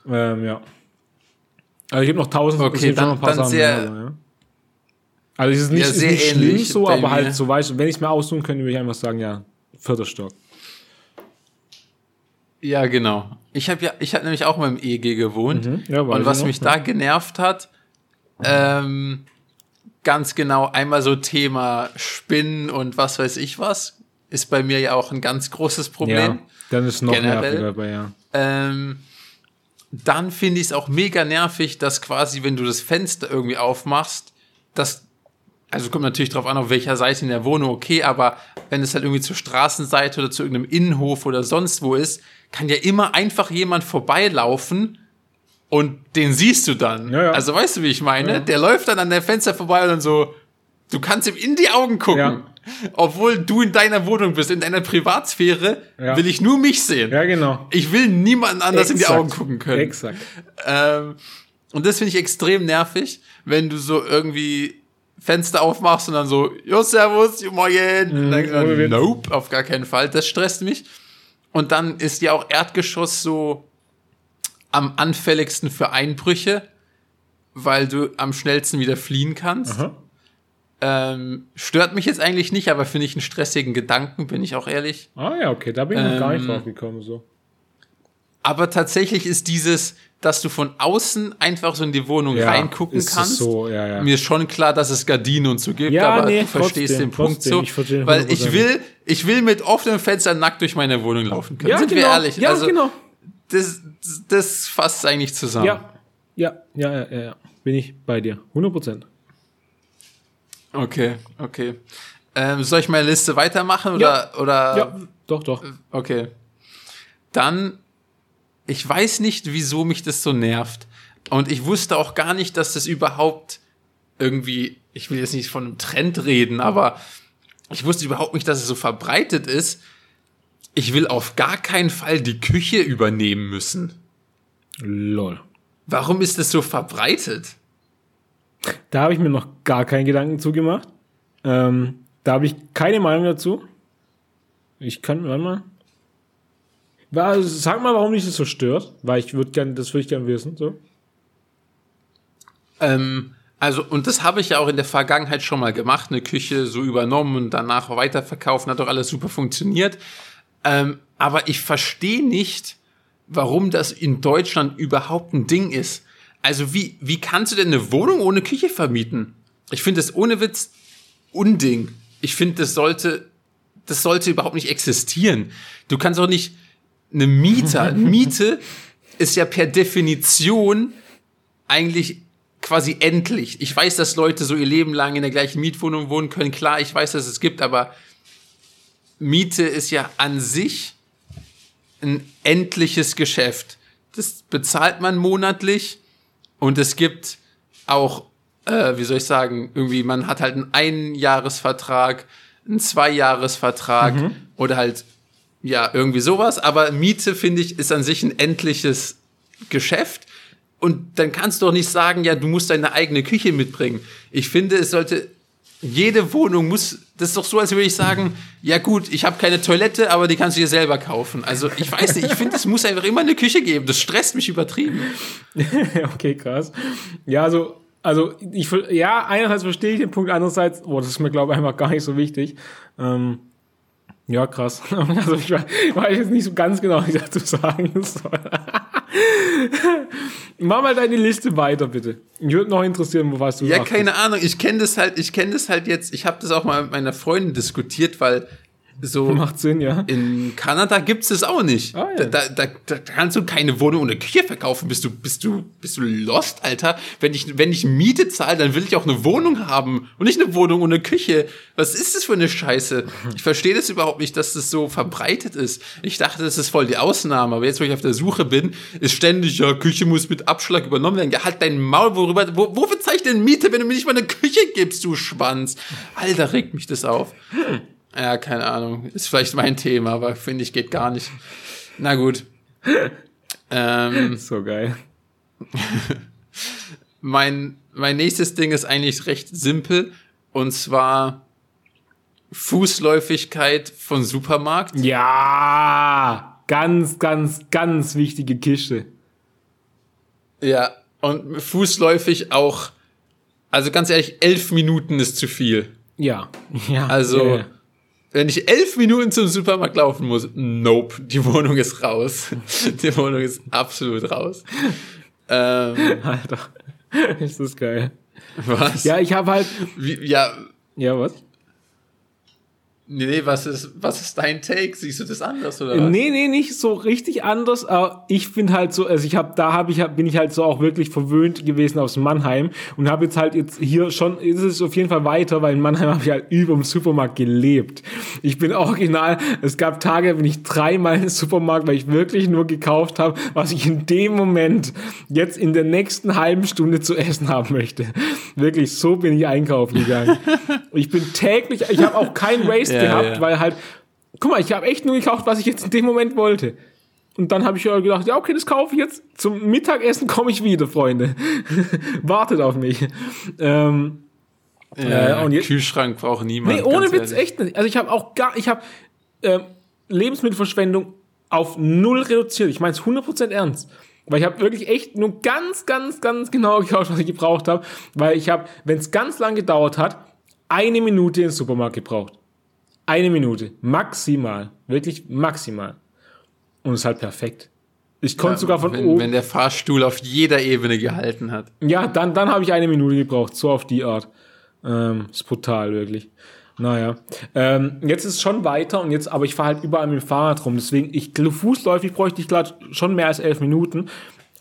Ähm, ja. Also ich habe noch tausend, Okay, schon dann- noch ein paar Sachen sehr- mehr, ja. Also es ist nicht, Ja, ist nicht schlimm so, aber mir. halt so weißt wenn ich es mir aussuchen könnte, würde ich einfach sagen, ja, vierter Stock. Ja, genau. Ich habe ja, ich habe nämlich auch mal im EG gewohnt. Mhm. Ja, und was mich da genervt hat, ähm, ganz genau einmal so Thema Spinnen und was weiß ich was, ist bei mir ja auch ein ganz großes Problem. Ja, dann ist noch Generell. nerviger, aber ja. Ähm, dann finde ich es auch mega nervig, dass quasi, wenn du das Fenster irgendwie aufmachst, das, also kommt natürlich drauf an, auf welcher Seite in der Wohnung, okay, aber wenn es halt irgendwie zur Straßenseite oder zu irgendeinem Innenhof oder sonst wo ist, kann ja immer einfach jemand vorbeilaufen und den siehst du dann. Ja, ja. Also weißt du, wie ich meine? Ja. Der läuft dann an der Fenster vorbei und dann so, du kannst ihm in die Augen gucken. Obwohl du in deiner Wohnung bist, in deiner Privatsphäre, will ich nur mich sehen. Ja, genau. Ich will niemanden anders in die Exakt. Augen gucken können. Exakt. Ähm, und das finde ich extrem nervig, wenn du so irgendwie Fenster aufmachst und dann so, jo, servus, jo, dann, Mhm, Witz. nope, auf gar keinen Fall. Das stresst mich. Und dann ist ja auch Erdgeschoss so am anfälligsten für Einbrüche, weil du am schnellsten wieder fliehen kannst. Ähm, stört mich jetzt eigentlich nicht, aber finde ich einen stressigen Gedanken, bin ich auch ehrlich. Ah ja, okay, da bin ich noch gar nicht Ähm, drauf gekommen. So. Aber tatsächlich ist dieses, dass du von außen einfach so in die Wohnung Ja, reingucken kannst. so, ja, ja. Mir ist schon klar, dass es Gardinen und so gibt, aber nee, du verstehst den Punkt so. ich weil ich 100%. will, ich will mit offenem Fenster nackt durch meine Wohnung laufen können. Ja, Sind genau. wir ehrlich? Ja, also, genau. das, das fasst eigentlich zusammen. Ja. Ja, ja, ja, ja, ja. Bin ich bei dir. 100 Prozent. Okay, okay. Ähm, soll ich meine Liste weitermachen oder, oder? Ja, doch, doch. Okay. Dann, ich weiß nicht, wieso mich das so nervt. Und ich wusste auch gar nicht, dass das überhaupt irgendwie, ich will jetzt nicht von einem Trend reden, aber ich wusste überhaupt nicht, dass es so verbreitet ist. Ich will auf gar keinen Fall die Küche übernehmen müssen. Lol. Warum ist das so verbreitet? Da habe ich mir noch gar keinen Gedanken zugemacht. Ähm, da habe ich keine Meinung dazu. Ich kann, warte mal. Sag mal, warum dich das so stört, weil ich würde gern, das würde ich gern wissen. So. Ähm, also, und das habe ich ja auch in der Vergangenheit schon mal gemacht, eine Küche so übernommen und danach weiterverkaufen, hat doch alles super funktioniert. Ähm, aber ich verstehe nicht, warum das in Deutschland überhaupt ein Ding ist. Also, wie, wie kannst du denn eine Wohnung ohne Küche vermieten? Ich finde das ohne Witz Unding. Ich finde, das sollte, das sollte überhaupt nicht existieren. Du kannst auch nicht eine Mieter, Miete ist ja per Definition eigentlich quasi endlich. Ich weiß, dass Leute so ihr Leben lang in der gleichen Mietwohnung wohnen können. Klar, ich weiß, dass es gibt, aber Miete ist ja an sich ein endliches Geschäft. Das bezahlt man monatlich und es gibt auch, äh, wie soll ich sagen, irgendwie, man hat halt einen Einjahresvertrag, einen Zweijahresvertrag oder halt, ja, irgendwie sowas. Aber Miete, finde ich, ist an sich ein endliches Geschäft. Und dann kannst du doch nicht sagen, ja, du musst deine eigene Küche mitbringen. Ich finde, es sollte, jede Wohnung muss, das ist doch so, als würde ich sagen, ja gut, ich habe keine Toilette, aber die kannst du dir selber kaufen. Also ich weiß nicht, ich finde, es muss einfach immer eine Küche geben. Das stresst mich übertrieben. okay, krass. Ja, also, also ich ja, einerseits verstehe ich den Punkt, andererseits, oh, das ist mir glaube ich einfach gar nicht so wichtig. Ähm, ja, krass. Also ich weiß, ich jetzt nicht so ganz genau, was ich dazu sagen soll. Mach mal deine Liste weiter, bitte. Mich würde noch interessieren, was du Ja, keine Ahnung. Ich kenne das halt, ich kenne das halt jetzt, ich habe das auch mal mit meiner Freundin diskutiert, weil so Macht Sinn, ja. in Kanada gibt's das auch nicht. Ah, ja. da, da, da kannst du keine Wohnung ohne Küche verkaufen. Bist du, bist du, bist du lost, Alter? Wenn ich, wenn ich Miete zahle, dann will ich auch eine Wohnung haben und nicht eine Wohnung ohne Küche. Was ist das für eine Scheiße? Ich verstehe das überhaupt nicht, dass das so verbreitet ist. Ich dachte, das ist voll die Ausnahme, aber jetzt, wo ich auf der Suche bin, ist ständig, ja, Küche muss mit Abschlag übernommen werden. Ja, halt dein Maul, worüber, wo, wofür zahle ich denn Miete, wenn du mir nicht mal eine Küche gibst, du Schwanz? Alter, regt mich das auf. Ja, keine Ahnung. Ist vielleicht mein Thema, aber finde ich geht gar nicht. Na gut. Ähm, So geil. mein, mein nächstes Ding ist eigentlich recht simpel. Und zwar Fußläufigkeit von Supermarkt. Ja, ganz, ganz, ganz wichtige Kiste. Ja, und fußläufig auch, also ganz ehrlich, elf Minuten ist zu viel. Ja, ja. Also, ja, ja. Wenn ich elf Minuten zum Supermarkt laufen muss, nope, die Wohnung ist raus. die Wohnung ist absolut raus. Ähm, Alter, ist das geil. was? Ja, ich habe halt. Wie, ja, Ja, was? Nee, nee, was ist, was ist dein Take? Siehst du das anders oder was? Nee, nee, nicht so richtig anders, aber ich finde halt so, also ich habe da habe ich bin ich halt so auch wirklich verwöhnt gewesen aus Mannheim und habe jetzt halt jetzt hier schon ist es auf jeden Fall weiter, weil in Mannheim habe ich halt über dem Supermarkt gelebt. Ich bin original, es gab Tage, bin ich dreimal in den Supermarkt, weil ich wirklich nur gekauft habe, was ich in dem Moment jetzt in der nächsten halben Stunde zu essen haben möchte. Wirklich, so bin ich einkaufen gegangen. Ich bin täglich, ich habe auch kein Waste Ja, gehabt, ja. weil halt guck mal, ich habe echt nur gekauft, was ich jetzt in dem Moment wollte. Und dann habe ich ja gedacht, ja, okay, das kaufe ich jetzt. Zum Mittagessen komme ich wieder, Freunde. Wartet auf mich. Ähm, Ja, äh, und jetzt- Kühlschrank braucht niemand. nee, ohne Witz, ehrlich. echt nicht. Also ich habe auch gar, ich habe ähm, Lebensmittelverschwendung auf null reduziert. Ich meine es 100% ernst. Weil ich habe wirklich echt nur ganz, ganz, ganz genau gekauft, was ich gebraucht habe. Weil ich habe, wenn es ganz lang gedauert hat, eine Minute in den Supermarkt gebraucht. Eine Minute. Maximal. Wirklich maximal. Und es ist halt perfekt. Ich konnte sogar von wenn, oben. wenn der Fahrstuhl auf jeder Ebene gehalten hat. Ja, dann, dann habe ich eine Minute gebraucht, so auf die Art. Ähm, ist brutal, wirklich. Naja. Ähm, jetzt ist es schon weiter und jetzt, aber ich fahre halt überall mit dem Fahrrad rum. Deswegen, ich fußläufig bräuchte ich gerade schon mehr als elf Minuten,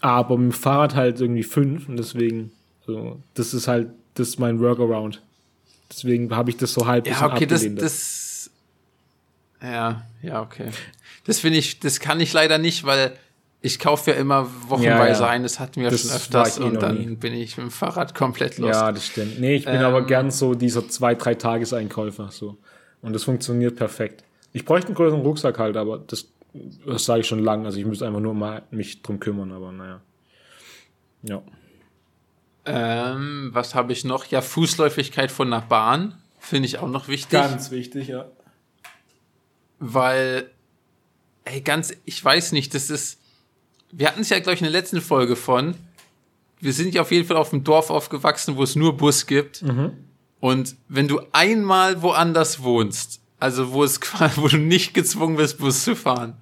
aber mit dem Fahrrad halt irgendwie fünf und deswegen, so, das ist halt, das ist mein Workaround. Deswegen habe ich das so halb Ja, okay, das, das, ja, ja, okay. Das finde ich, das kann ich leider nicht, weil ich kaufe ja immer wochenweise Ja, ja. ein, das hatten wir Das schon öfters eh und dann nie. bin ich mit dem Fahrrad komplett los. Ja, das stimmt. Nee, ich bin Ähm, aber gern so dieser zwei, drei Tageseinkäufer, so. Und das funktioniert perfekt. Ich bräuchte einen größeren Rucksack halt, aber das, das sage ich schon lange. Also ich müsste einfach nur mal mich drum kümmern, aber naja. Ja. Ähm, was habe ich noch? Ja, Fußläufigkeit von einer Bahn finde ich auch noch wichtig, wichtig, ja. Weil, ey, ganz, ich weiß nicht, das ist, wir hatten es ja, glaube ich, in der letzten Folge von, wir sind ja auf jeden Fall auf dem Dorf aufgewachsen, wo es nur Bus gibt. Und wenn du einmal woanders wohnst, also wo es quasi, wo du nicht gezwungen bist, Bus zu fahren,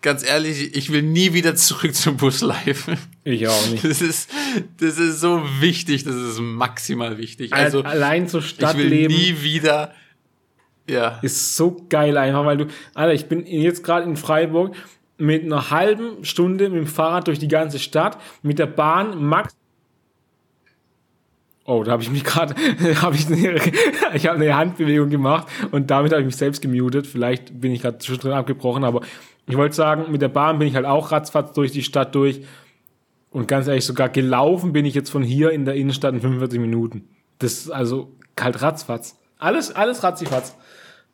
ganz ehrlich, ich will nie wieder zurück zum Buslife. Ich auch nicht. Das ist, das ist so wichtig, das ist maximal wichtig. Also, Allein zur ich will nie wieder, ja. ist so geil einfach, weil du, Alter, ich bin jetzt gerade in Freiburg mit einer halben Stunde mit dem Fahrrad durch die ganze Stadt, mit der Bahn max Oh, da habe ich mich gerade, habe ich eine, ich habe eine Handbewegung gemacht und damit habe ich mich selbst gemutet. Vielleicht bin ich gerade zwischendrin abgebrochen, aber ich wollte sagen, mit der Bahn bin ich halt auch ratzfatz durch die Stadt durch. Und ganz ehrlich, sogar gelaufen bin ich jetzt von hier in der Innenstadt in 45 Minuten. Das ist also halt ratzfatz. Alles, alles ratzifatz.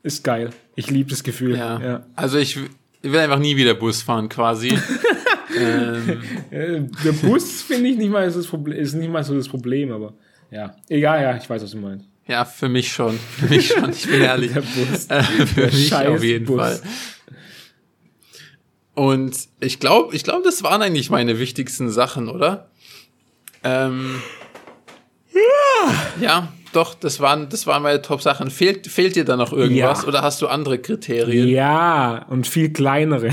Ist geil. Ich liebe das Gefühl. Ja. Ja. Also ich, ich will einfach nie wieder Bus fahren, quasi. ähm, Äh, Der Bus finde ich nicht mal so das Problem, ist nicht mal so das Problem, aber ja. Egal, ja, ich weiß, was du meinst. ja, für mich schon. Für mich schon, ich bin ehrlich. Der Bus. Äh, für Der mich auf jeden Bus. Fall. Und ich glaube, ich glaube, das waren eigentlich meine wichtigsten Sachen, oder? Ähm, ja. Ja, doch, das waren, das waren meine Top-Sachen. Fehlt, fehlt dir da noch irgendwas Ja. oder hast du andere Kriterien? Ja, und viel kleinere.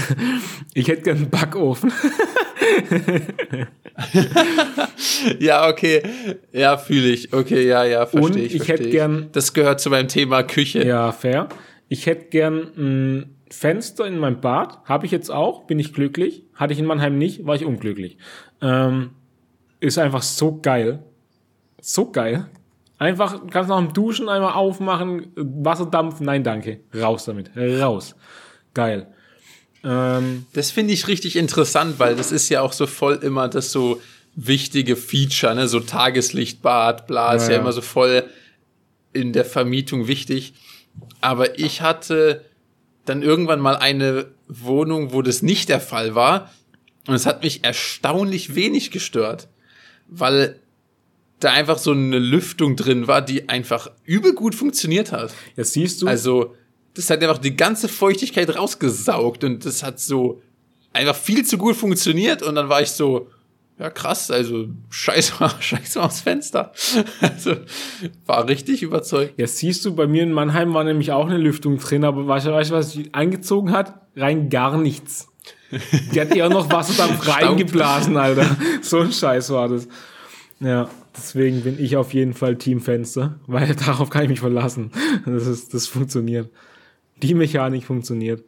Ich hätte gern einen Backofen. Ja, okay. Ja, fühle ich. Okay, ja, ja, verstehe Und ich. ich hätte gern- Das gehört zu meinem Thema Küche. Ja, fair. Ich hätte gern ein Fenster in meinem Bad. Habe ich jetzt auch. Bin ich glücklich. Hatte ich in Mannheim nicht, war ich unglücklich. Ähm, ist einfach so geil. So geil. Einfach, kannst nach dem Duschen einmal aufmachen, Wasserdampf, nein, danke. Raus damit. Raus. Geil. Ähm, Das finde ich richtig interessant, weil das ist ja auch so voll immer das so wichtige Feature, ne? So Tageslichtbad, bla, ist Ja, ja ja. immer so voll in der Vermietung wichtig. Aber ich hatte dann irgendwann mal eine Wohnung, wo das nicht der Fall war. Und es hat mich erstaunlich wenig gestört. Weil da einfach so eine Lüftung drin war, die einfach übel gut funktioniert hat. Jetzt siehst du, Also, das hat einfach die ganze Feuchtigkeit rausgesaugt und das hat so einfach viel zu gut funktioniert und dann war ich so, ja krass, also scheiß mal, scheiß mal aufs Fenster. Also, war richtig überzeugt. jetzt siehst du, bei mir in Mannheim war nämlich auch eine Lüftung drin, aber weißt du, was sie eingezogen hat? Rein gar nichts. Die hat eher noch Wasserdampf reingeblasen, Alter. So ein Scheiß war das. Ja, deswegen bin ich auf jeden Fall Teamfenster, weil darauf kann ich mich verlassen. Das ist, das funktioniert. Die Mechanik funktioniert.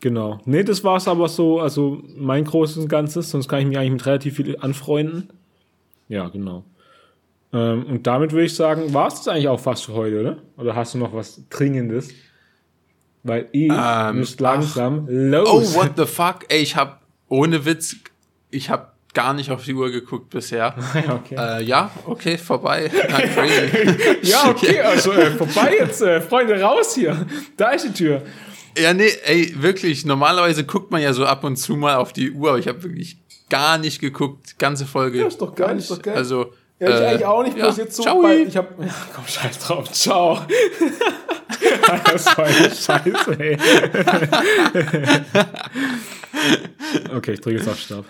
Genau. Nee, das war's aber so, also mein großes und Ganzes, sonst kann ich mich eigentlich mit relativ viel anfreunden. Ja, genau. Ähm, und damit würde ich sagen, war's das eigentlich auch fast für heute, oder? Oder hast du noch was Dringendes? Weil ich Ähm, müsst langsam Oh, los. what the fuck? Ey, ich hab, ohne Witz, ich hab gar nicht auf die Uhr geguckt bisher. ja, okay. Äh, ja, okay, vorbei. Ja, okay, also äh, vorbei jetzt, äh, Freunde, raus hier. Da ist die Tür. Ja, nee, ey, wirklich. Normalerweise guckt man ja so ab und zu mal auf die Uhr, aber ich habe wirklich gar nicht geguckt. Ganze Folge. Ja, ist doch geil, Gar ist doch geil. Also, Ja, ich äh, eigentlich auch nicht, ja, bloß jetzt so, ciao. weil ich hab, ja, komm, scheiß drauf, ciao. das war eine Scheiße, ey. okay, ich drücke jetzt auf Stopp.